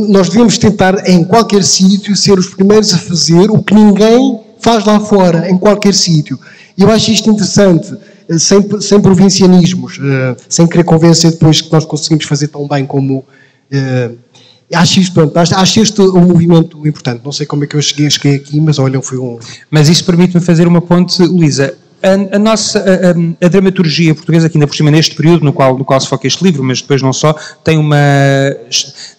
nós devemos tentar, em qualquer sítio, ser os primeiros a fazer o que ninguém faz lá fora, em qualquer sítio. E eu acho isto interessante, sem, sem provincianismos, eh, sem querer convencer depois que nós conseguimos fazer tão bem como Uh, acho isto, pronto, acho, este um movimento importante. Não sei como é que eu cheguei, cheguei aqui, mas olha, foi um. Mas isso permite-me fazer uma ponte, Luísa. A, a nossa a, a, dramaturgia portuguesa, aqui ainda por cima, neste período no qual, no qual se foca este livro, mas depois não só, tem uma.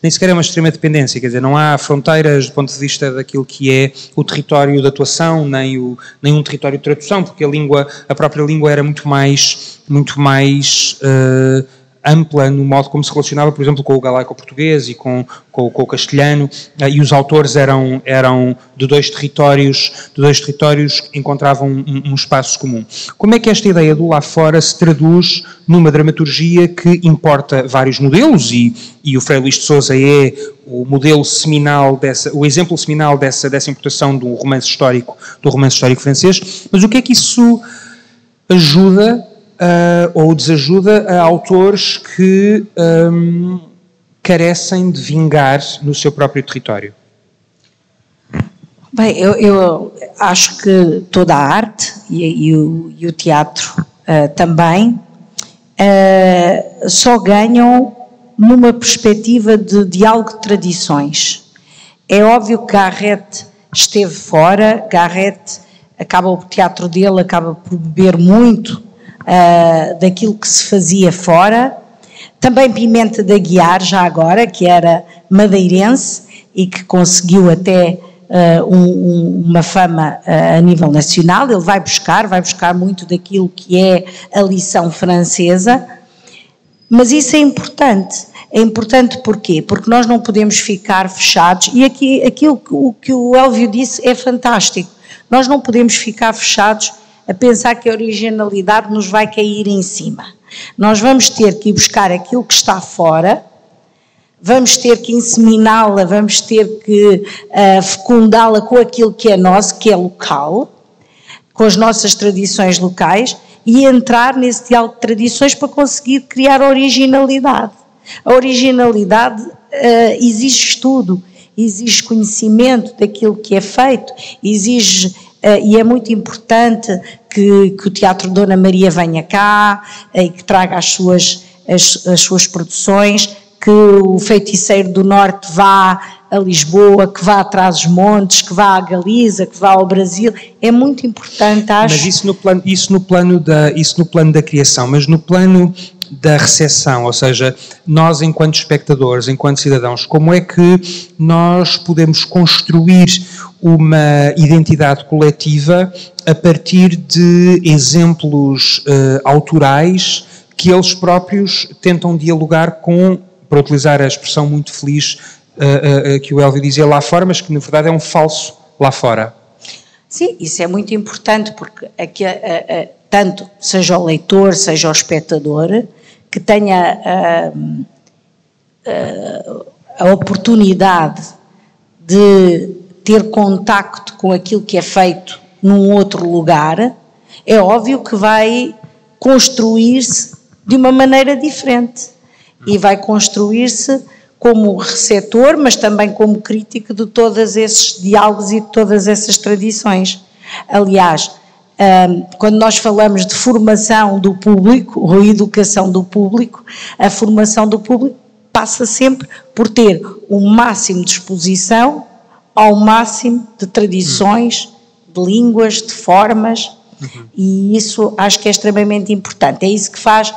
nem sequer é uma extrema dependência, quer dizer, não há fronteiras do ponto de vista daquilo que é o território de atuação, nem, o, nem um território de tradução, porque a língua, a própria língua era muito mais. Muito mais uh, ampla no modo como se relacionava, por exemplo, com o galaico-português e com, com, com, o castelhano, eh, e os autores eram, eram de dois territórios, de dois territórios encontravam um, um, espaço comum. Como é que esta ideia do lá fora se traduz numa dramaturgia que importa vários modelos, e, e o Frei Luís de Souza é o modelo seminal dessa, o exemplo seminal dessa, dessa importação do romance histórico, do romance histórico francês, mas o que é que isso ajuda uh, ou desajuda a autores que um, carecem de vingar no seu próprio território? Bem, eu, eu acho que toda a arte e, e, o, e o, teatro uh, também uh, só ganham numa perspectiva de diálogo de tradições. É óbvio que Garrett esteve fora, Garrett acaba o teatro dele, acaba por beber muito uh, daquilo que se fazia fora. Também Pimenta da Guiar, já agora, que era madeirense e que conseguiu até uh, um, uma fama uh, a nível nacional. Ele vai buscar, vai buscar muito daquilo que é a lição francesa. Mas isso é importante. É importante porquê? Porque nós não podemos ficar fechados, e aqui aquilo que o, que o Elvio disse é fantástico. Nós não podemos ficar fechados a pensar que a originalidade nos vai cair em cima. Nós vamos ter que ir buscar aquilo que está fora, vamos ter que inseminá-la, vamos ter que uh, fecundá-la com aquilo que é nosso, que é local, com as nossas tradições locais e entrar nesse diálogo de tradições para conseguir criar originalidade. A originalidade uh, exige estudo, exige conhecimento daquilo que é feito, exige e é muito importante que, que, o Teatro Dona Maria venha cá uh, e que traga as suas, as, as, suas produções, que o Feiticeiro do Norte vá a Lisboa, que vá atrás dos montes, que vá à Galiza, que vá ao Brasil. É muito importante, acho. Mas isso no plano, isso no plano, da, isso no plano da criação, mas no plano da recepção, ou seja, nós enquanto espectadores, enquanto cidadãos, como é que nós podemos construir uma identidade coletiva a partir de exemplos uh, autorais que eles próprios tentam dialogar com, para utilizar a expressão muito feliz uh, uh, que o Elvio dizia lá fora, mas que na verdade é um falso lá fora. Sim, isso é muito importante porque aqui, tanto seja o leitor, seja o espectador, que tenha a, a, a oportunidade de ter contacto com aquilo que é feito num outro lugar, é óbvio que vai construir-se de uma maneira diferente e vai construir-se como receptor, mas também como crítico de todos esses diálogos e de todas essas tradições. Aliás, quando nós falamos de formação do público ou educação do público, a formação do público passa sempre por ter o máximo de exposição ao máximo de tradições, de línguas, de formas, uhum. e isso acho que é extremamente importante. É isso que faz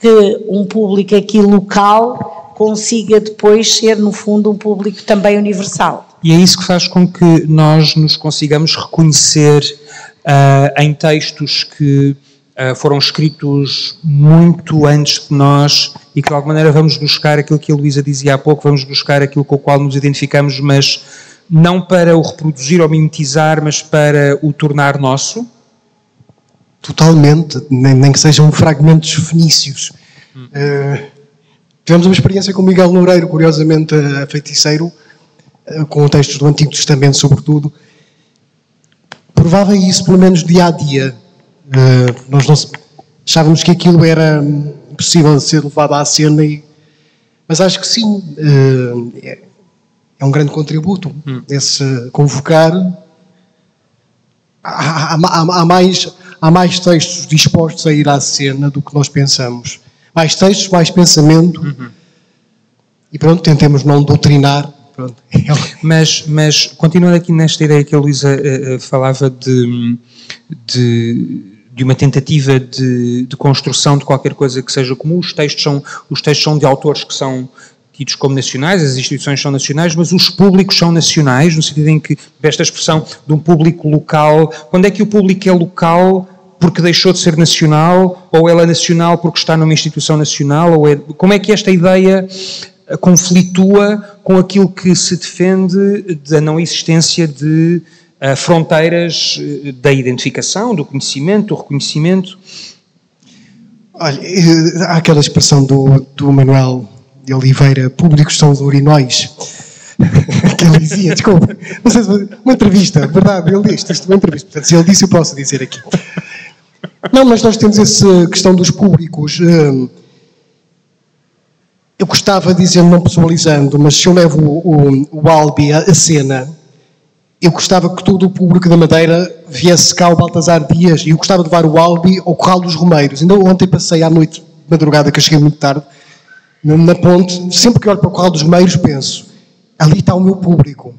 que um público aqui local consiga depois ser, no fundo, um público também universal. E é isso que faz com que nós nos consigamos reconhecer uh, em textos que uh, foram escritos muito antes de nós e que de alguma maneira vamos buscar aquilo que a Luísa dizia há pouco, vamos buscar aquilo com o qual nos identificamos, mas não para o reproduzir ou mimetizar, mas para o tornar nosso? Totalmente, nem, nem que sejam fragmentos fenícios. Hum. Uh, tivemos uma experiência com Miguel Loureiro, curiosamente a feiticeiro, uh, com textos do Antigo Testamento, sobretudo, provava isso, pelo menos dia a dia. Uh, nós não, achávamos que aquilo era possível de ser levado à cena, e, mas acho que sim, é, é, um grande contributo hum. esse convocar. Há, há, há, mais, há mais textos dispostos a ir à cena do que nós pensamos. Mais textos, mais pensamento. Uhum. E pronto, tentemos não doutrinar Pronto. mas, mas, continuando aqui nesta ideia que a Luísa uh, falava de, de, de uma tentativa de, de, construção de qualquer coisa que seja comum. Os textos são, os textos são de autores que são tidos como nacionais, as instituições são nacionais, mas os públicos são nacionais, no sentido em que, esta expressão de um público local, quando é que o público é local porque deixou de ser nacional, ou ela é nacional porque está numa instituição nacional, ou é, como é que esta ideia eh, conflitua com aquilo que se defende da não existência de uh, fronteiras eh, da identificação, do conhecimento, do reconhecimento? Olha, há aquela expressão do, do Manuel de Oliveira, públicos são os urinóis, que ele dizia, desculpa, não sei se uma entrevista, verdade, ele disse, isto é uma entrevista, portanto, se ele disse eu posso dizer aqui. Não, mas nós temos essa questão dos públicos. Hum, eu gostava, dizendo, não personalizando, mas se eu levo o, o, o Albi a, cena, eu gostava que todo o público da Madeira viesse cá ao Baltazar Dias e eu gostava de levar o Albi ao Corral dos Romeiros. Ainda ontem passei à noite, madrugada, que eu cheguei muito tarde, na ponte, sempre que olho para o Corral dos Romeiros penso, ali está o meu público.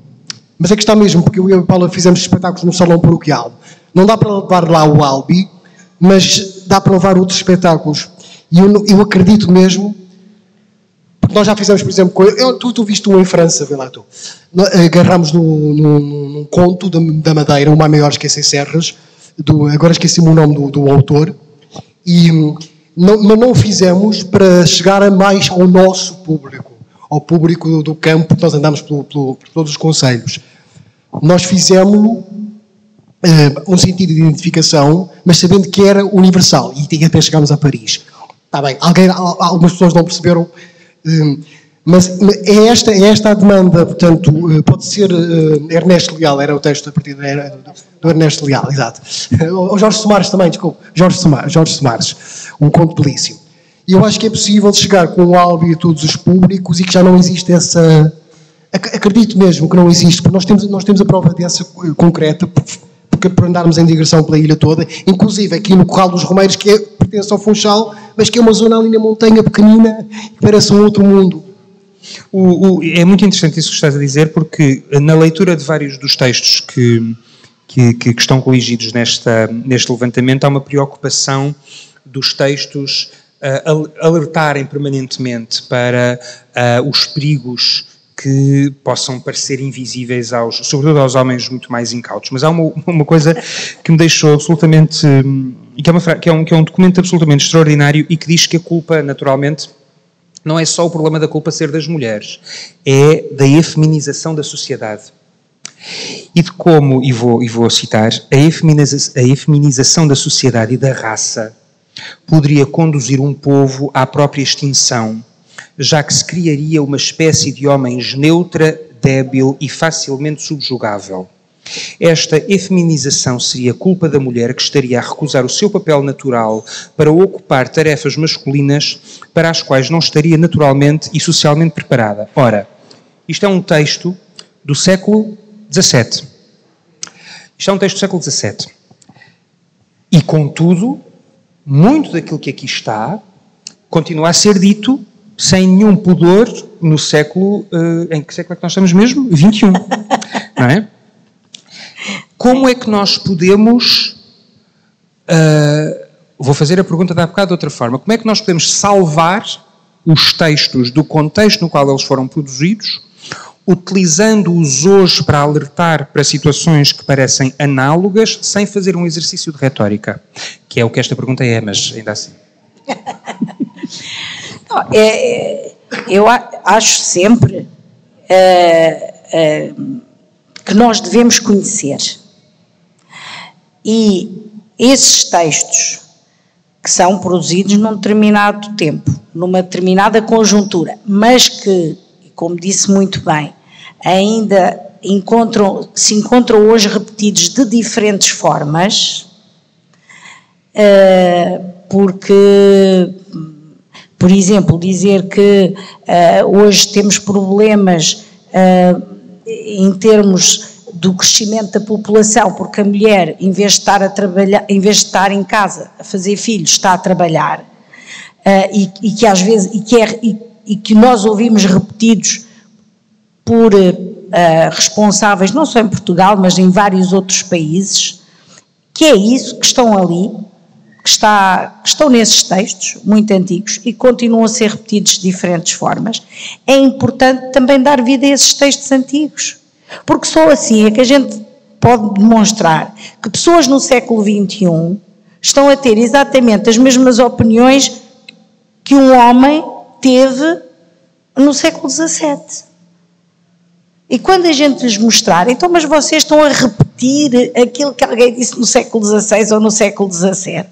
Mas é que está mesmo, porque eu e a Paula fizemos espetáculos no Salão Paroquial. Não dá para levar lá o Albi, mas dá para levar outros espetáculos. E eu, eu acredito mesmo, porque nós já fizemos, por exemplo, eu, tu, tu viste um em França, vê lá tu. Agarramos num, num, num conto da, da, Madeira, uma maior esqueci serras, do, agora esqueci-me o nome do, do autor, e, não, mas não o fizemos para chegar a mais ao nosso público, ao público do, do campo, nós andamos pelo, pelo, por todos os conselhos. Nós fizemos uh, um sentido de identificação, mas sabendo que era universal e até chegámos a Paris. Está bem, alguém, algumas pessoas não perceberam, uh, mas é esta, é esta a demanda, portanto, uh, pode ser Ernesto Leal, era o texto a partir do, do Ernesto Leal, exato. Ou Jorge Somares também, desculpe, Jorge Somares, Jorge um conto polício. E eu acho que é possível chegar com o Albi a todos os públicos e que já não existe essa. Acredito mesmo que não existe, porque nós temos, nós temos a prova dessa concreta, porque por andarmos em digressão pela ilha toda, inclusive aqui no Corral dos Romeiros, que é, pertence ao Funchal, mas que é uma zona ali na montanha pequenina que parece um outro mundo. O, o, é muito interessante isso que estás a dizer, porque na leitura de vários dos textos que, que, que estão coligidos nesta, neste levantamento, há uma preocupação dos textos uh, alertarem permanentemente para uh, os perigos que possam parecer invisíveis aos, sobretudo aos homens muito mais incautos. Mas há uma, uma coisa que me deixou absolutamente, que é, uma, que, é um, que é um documento absolutamente extraordinário e que diz que a culpa, naturalmente, não é só o problema da culpa ser das mulheres, é da efeminização da sociedade. E de como, e vou, e vou citar, a, efeminiza, a efeminização da sociedade e da raça poderia conduzir um povo à própria extinção já que se criaria uma espécie de homens neutra, débil e facilmente subjugável. Esta efeminização seria culpa da mulher que estaria a recusar o seu papel natural para ocupar tarefas masculinas para as quais não estaria naturalmente e socialmente preparada. Ora, isto é um texto do século XVII. Isto é um texto do século XVII. E, contudo, muito daquilo que aqui está continua a ser dito sem nenhum pudor no século. Uh, em que século é que nós estamos mesmo? 21. não é? Como é que nós podemos. Uh, vou fazer a pergunta da bocado de outra forma. Como é que nós podemos salvar os textos do contexto no qual eles foram produzidos, utilizando-os hoje para alertar para situações que parecem análogas, sem fazer um exercício de retórica? Que é o que esta pergunta é, mas ainda assim. Não, é, é, eu acho sempre é, é, que nós devemos conhecer. E esses textos que são produzidos num determinado tempo, numa determinada conjuntura, mas que, como disse muito bem, ainda encontram, se encontram hoje repetidos de diferentes formas, é, porque por exemplo, dizer que uh, hoje temos problemas uh, em termos do crescimento da população, porque a mulher, em vez de estar a trabalhar, em vez de estar em casa a fazer filhos, está a trabalhar, e, e, que às vezes, e que, é, e, e que nós ouvimos repetidos por responsáveis, não só em Portugal, mas em vários outros países, que é isso que estão ali está, que estão nesses textos, muito antigos, e continuam a ser repetidos de diferentes formas, é importante também dar vida a esses textos antigos. Porque só assim é que a gente pode demonstrar que pessoas no século XXI estão a ter exatamente as mesmas opiniões que um homem teve no século XVII. E quando a gente lhes mostrar, então, mas vocês estão a repetir aquilo que alguém disse no século XVI ou no século XVII.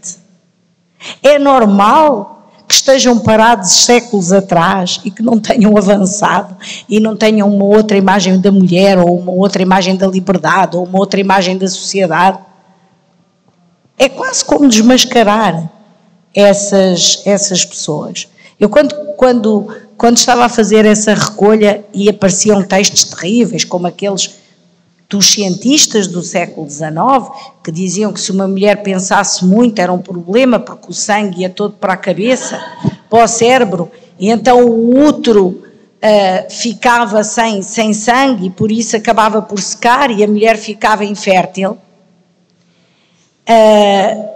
É normal que estejam parados séculos atrás e que não tenham avançado e não tenham uma outra imagem da mulher ou uma outra imagem da liberdade ou uma outra imagem da sociedade. É quase como desmascarar essas, essas pessoas. Eu, quando, quando quando estava a fazer essa recolha e apareciam textos terríveis, como aqueles dos cientistas do século XIX, que diziam que se uma mulher pensasse muito era um problema, porque o sangue ia todo para a cabeça, para o cérebro, e então o útero uh, ficava sem, sem sangue e por isso acabava por secar e a mulher ficava infértil. Uh,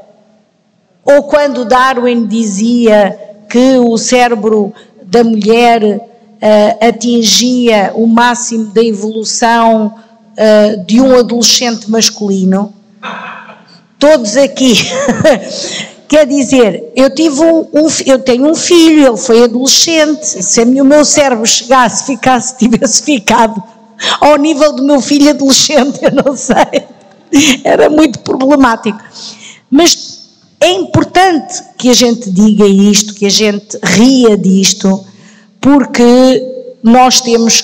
ou quando Darwin dizia que o cérebro da mulher uh, atingia o máximo da evolução uh, de um adolescente masculino. Todos aqui. Quer dizer, eu tive um, um, eu tenho um filho, ele foi adolescente. Se o meu cérebro chegasse, ficasse, tivesse ficado ao nível do meu filho adolescente, eu não sei. Era muito problemático. Mas é importante que a gente diga isto, que a gente ria disto, porque nós temos,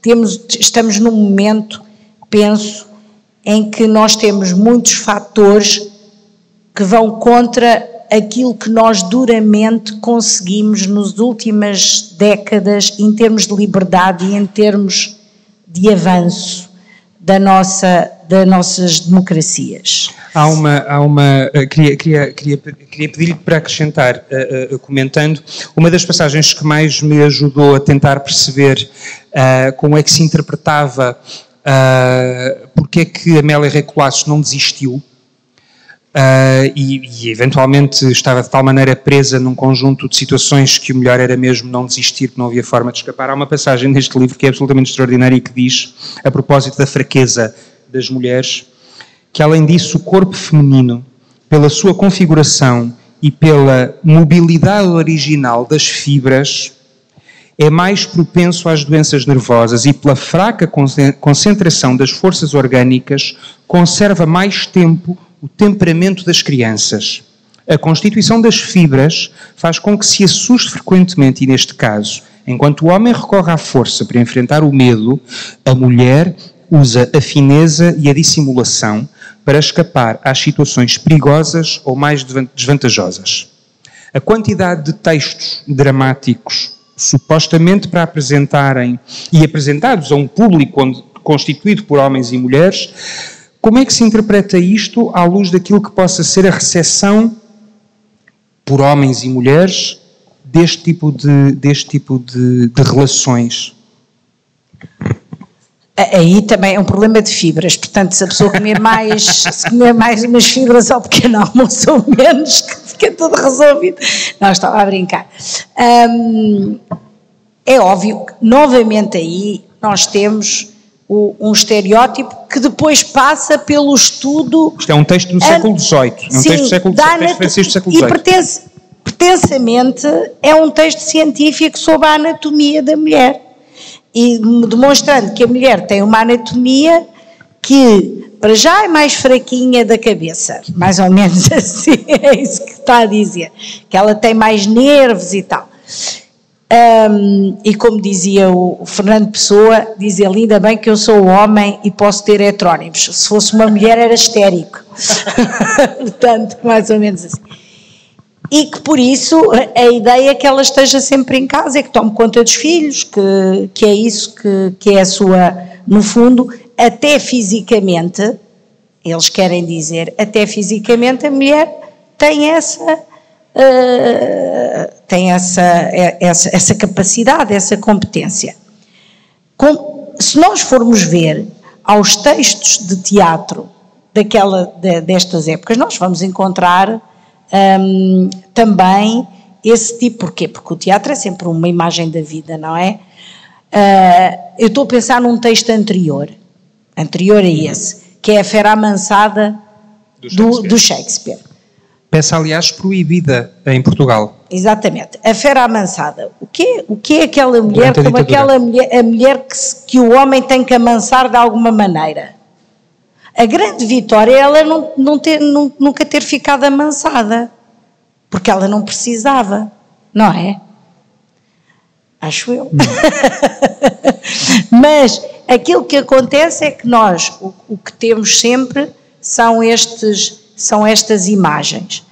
temos estamos num momento, penso, em que nós temos muitos fatores que vão contra aquilo que nós duramente conseguimos nas últimas décadas em termos de liberdade e em termos de avanço da nossa, das nossas democracias. Há uma, há uma uh, queria, queria, queria, queria pedir-lhe para acrescentar, uh, uh, comentando, uma das passagens que mais me ajudou a tentar perceber como é que se interpretava porque é que Amélia Rei Colasso não desistiu, Uh, e, e, eventualmente estava de tal maneira presa num conjunto de situações que o melhor era mesmo não desistir, que não havia forma de escapar. Há uma passagem neste livro que é absolutamente extraordinária e que diz, a propósito da fraqueza das mulheres, que além disso o corpo feminino, pela sua configuração e pela mobilidade original das fibras, é mais propenso às doenças nervosas e pela fraca concentração das forças orgânicas conserva mais tempo o temperamento das crianças. A constituição das fibras faz com que se assuste frequentemente, e neste caso, enquanto o homem recorre à força para enfrentar o medo, a mulher usa a fineza e a dissimulação para escapar às situações perigosas ou mais desvantajosas. A quantidade de textos dramáticos supostamente para apresentarem e apresentados a um público constituído por homens e mulheres como é que se interpreta isto à luz daquilo que possa ser a recepção por homens e mulheres deste tipo de, deste tipo de, de relações? Aí também é um problema de fibras, portanto, se a pessoa comer mais, se comer mais umas fibras ao pequeno almoço ou menos, que fica tudo resolvido. Não, estava a brincar. Hum, é óbvio que, novamente, aí nós temos o, um estereótipo que depois passa pelo estudo. Isto é um texto do século XVIII. É um sim, texto do século XVIII. Texto do século XVIII. E pertence, pertencamente é um texto científico sobre a anatomia da mulher. E demonstrando que a mulher tem uma anatomia que, para já, é mais fraquinha da cabeça. Mais ou menos assim. É isso que está a dizer. Que ela tem mais nervos e tal. Um, e como dizia o Fernando Pessoa, diz ele, ainda bem que eu sou homem e posso ter heterónimos. Se fosse uma mulher era histérico. Portanto, mais ou menos assim. E que por isso a ideia é que ela esteja sempre em casa, é que tome conta dos filhos, que, que é isso que, que é a sua, no fundo, até fisicamente, eles querem dizer, até fisicamente a mulher tem essa uh, tem essa, é, essa, essa capacidade, essa competência. Com, se nós formos ver aos textos de teatro daquela, de, destas épocas, nós vamos encontrar um, também esse tipo, porquê? Porque o teatro é sempre uma imagem da vida, não é? Uh, eu estou a pensar num texto anterior, anterior a esse, que é a Fera Amansada do Shakespeare. Do, do Shakespeare. Peça, aliás, proibida em Portugal. Exatamente. A Fera Amansada. O que é, o que é aquela mulher, como aquela mulher, a mulher que, que o homem tem que amansar de alguma maneira? A grande vitória é ela não, não ter, não, nunca ter ficado amansada, porque ela não precisava, não é? Acho eu. Hum. Mas aquilo que acontece é que nós o, o que temos sempre são, estes, são estas imagens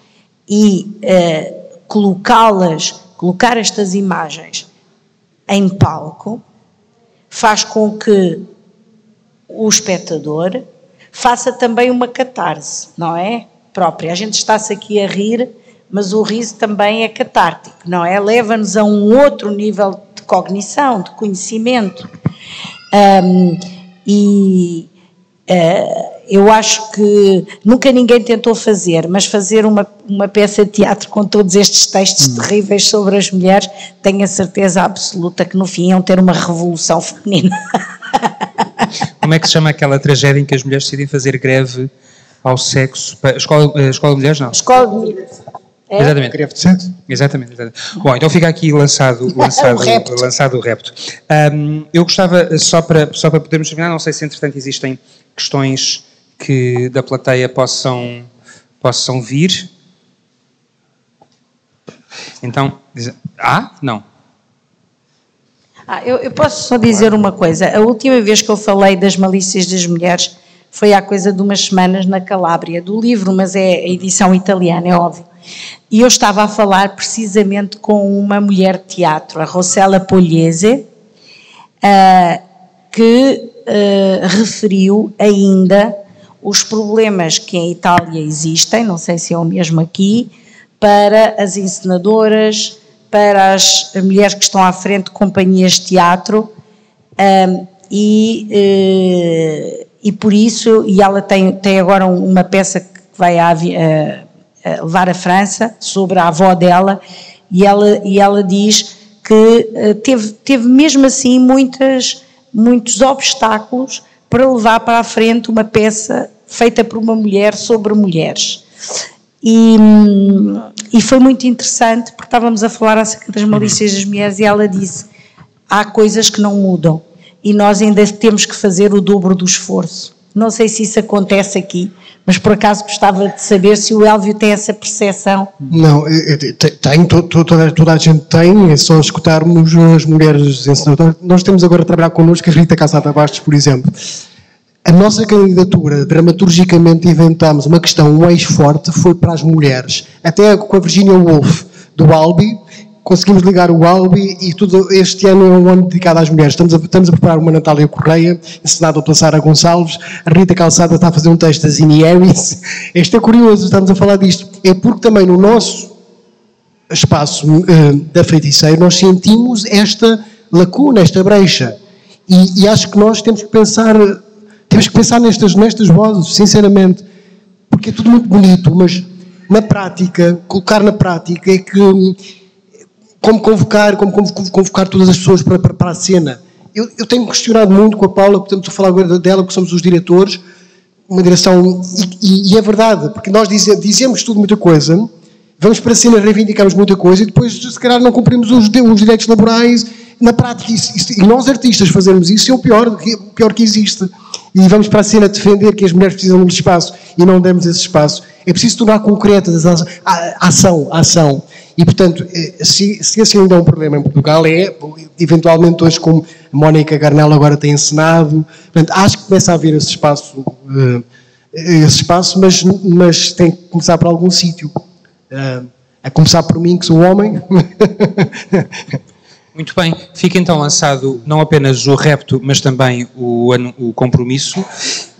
e uh, colocá-las, colocar estas imagens em palco faz com que o espectador faça também uma catarse, não é? Própria. A gente está-se aqui a rir, mas o riso também é catártico, não é? Leva-nos a um outro nível de cognição, de conhecimento. Um, e uh, eu acho que nunca ninguém tentou fazer, mas fazer uma, uma peça de teatro com todos estes textos hum. terríveis sobre as mulheres, tenho a certeza absoluta que no fim iam ter uma revolução feminina. Como é que se chama aquela tragédia em que as mulheres decidem fazer greve ao sexo? Escola, eh, escola de Mulheres, não? Escola de Mulheres. É? Exatamente. Greve de sexo? Exatamente, exatamente. Bom, então fica aqui lançado, lançado, o, lançado o repto. Um, eu gostava, só para, só para podermos terminar, não sei se entretanto existem questões que da plateia possam, possam vir. Então, ah, não. Ah, eu, eu, posso só dizer uma coisa. A última vez que eu falei das malícias das mulheres foi há coisa de umas semanas na Calábria, do livro, mas é a edição italiana, é óbvio. E eu estava a falar precisamente com uma mulher de teatro, a Rossella Pogliese, uh, que uh, referiu ainda os problemas que em Itália existem, não sei se é o mesmo aqui, para as encenadoras, para as mulheres que estão à frente de companhias de teatro um, e, uh, e por isso, e ela tem, tem agora uma peça que vai a, a, levar a França sobre a avó dela e ela, e ela diz que uh, teve, teve mesmo assim muitas, muitos obstáculos para levar para a frente uma peça feita por uma mulher sobre mulheres. E, e foi muito interessante porque estávamos a falar acerca das malícias das mulheres e ela disse: há coisas que não mudam e nós ainda temos que fazer o dobro do esforço. Não sei se isso acontece aqui, mas por acaso gostava de saber se o Elvio tem essa percepção. Não, tem, toda, toda a gente tem, é só escutarmos as mulheres. Nós temos agora a trabalhar connosco a Rita Casada Bastos, por exemplo. A nossa candidatura, dramaturgicamente inventámos uma questão, um eixo forte, foi para as mulheres. Até com a Virginia Woolf, do Albi, conseguimos ligar o Albi e tudo este ano é um ano dedicado às mulheres. Estamos a, estamos a preparar uma Natália Correia, ensinada pela Sara Gonçalves. A Rita Calçada está a fazer um texto da Zini Harris. Este é curioso, estamos a falar disto. É porque também no nosso espaço uh, da feiticeira nós sentimos esta lacuna, esta brecha. E, e acho que nós temos que pensar temos que pensar nestas, nestas vozes, sinceramente, porque é tudo muito bonito, mas na prática, colocar na prática é que como convocar, como convocar todas as pessoas para, para, para a cena. Eu, eu, tenho questionado muito com a Paula, portanto, estou a falar agora dela, porque somos os diretores, uma direção, e, e, e é verdade, porque nós dize, dizemos tudo muita coisa, vamos para a cena, reivindicamos muita coisa, e depois, se calhar, não cumprimos os, os direitos laborais, na prática, isso, isso, e nós artistas fazermos isso é o pior, o pior que existe e vamos para a cena defender que as mulheres precisam de espaço e não demos esse espaço, é preciso tornar concreta a ação, a ação. E, portanto, eh, se, se esse ainda é um problema em Portugal, é, eventualmente, hoje, como a Mónica Garnel agora tem ensinado, portanto, acho que começa a haver esse espaço, eh, esse espaço mas, mas tem que começar por algum sítio. Eh, a começar por mim, que sou homem. Muito bem, fica então lançado não apenas o repto, mas também o, o compromisso.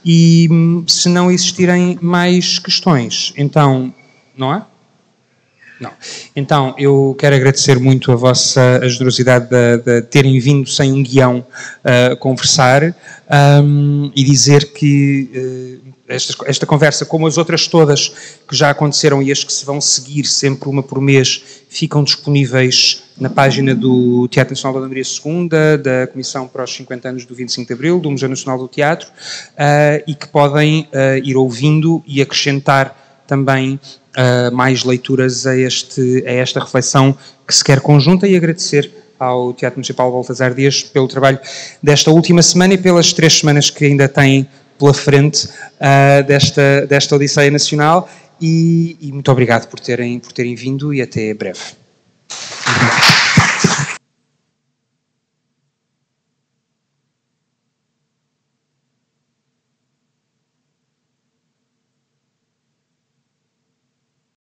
E hum, se não existirem mais questões, então, não há? Não. Então, eu quero agradecer muito a vossa generosidade de, de terem vindo sem um guião uh, conversar um, e dizer que uh, esta, esta conversa, como as outras todas que já aconteceram e as que se vão seguir sempre uma por mês, ficam disponíveis na página do Teatro Nacional da Maria II, da Comissão para os 50 anos do 25 de Abril, do Museu Nacional do Teatro, uh, e que podem uh, ir ouvindo e acrescentar também uh, mais leituras a, este, a esta reflexão que se quer conjunta e agradecer ao Teatro Municipal Baltasar Dias pelo trabalho desta última semana e pelas três semanas que ainda têm pela frente uh, desta, desta Odisseia Nacional e, e, muito obrigado por terem, por terem vindo e até breve.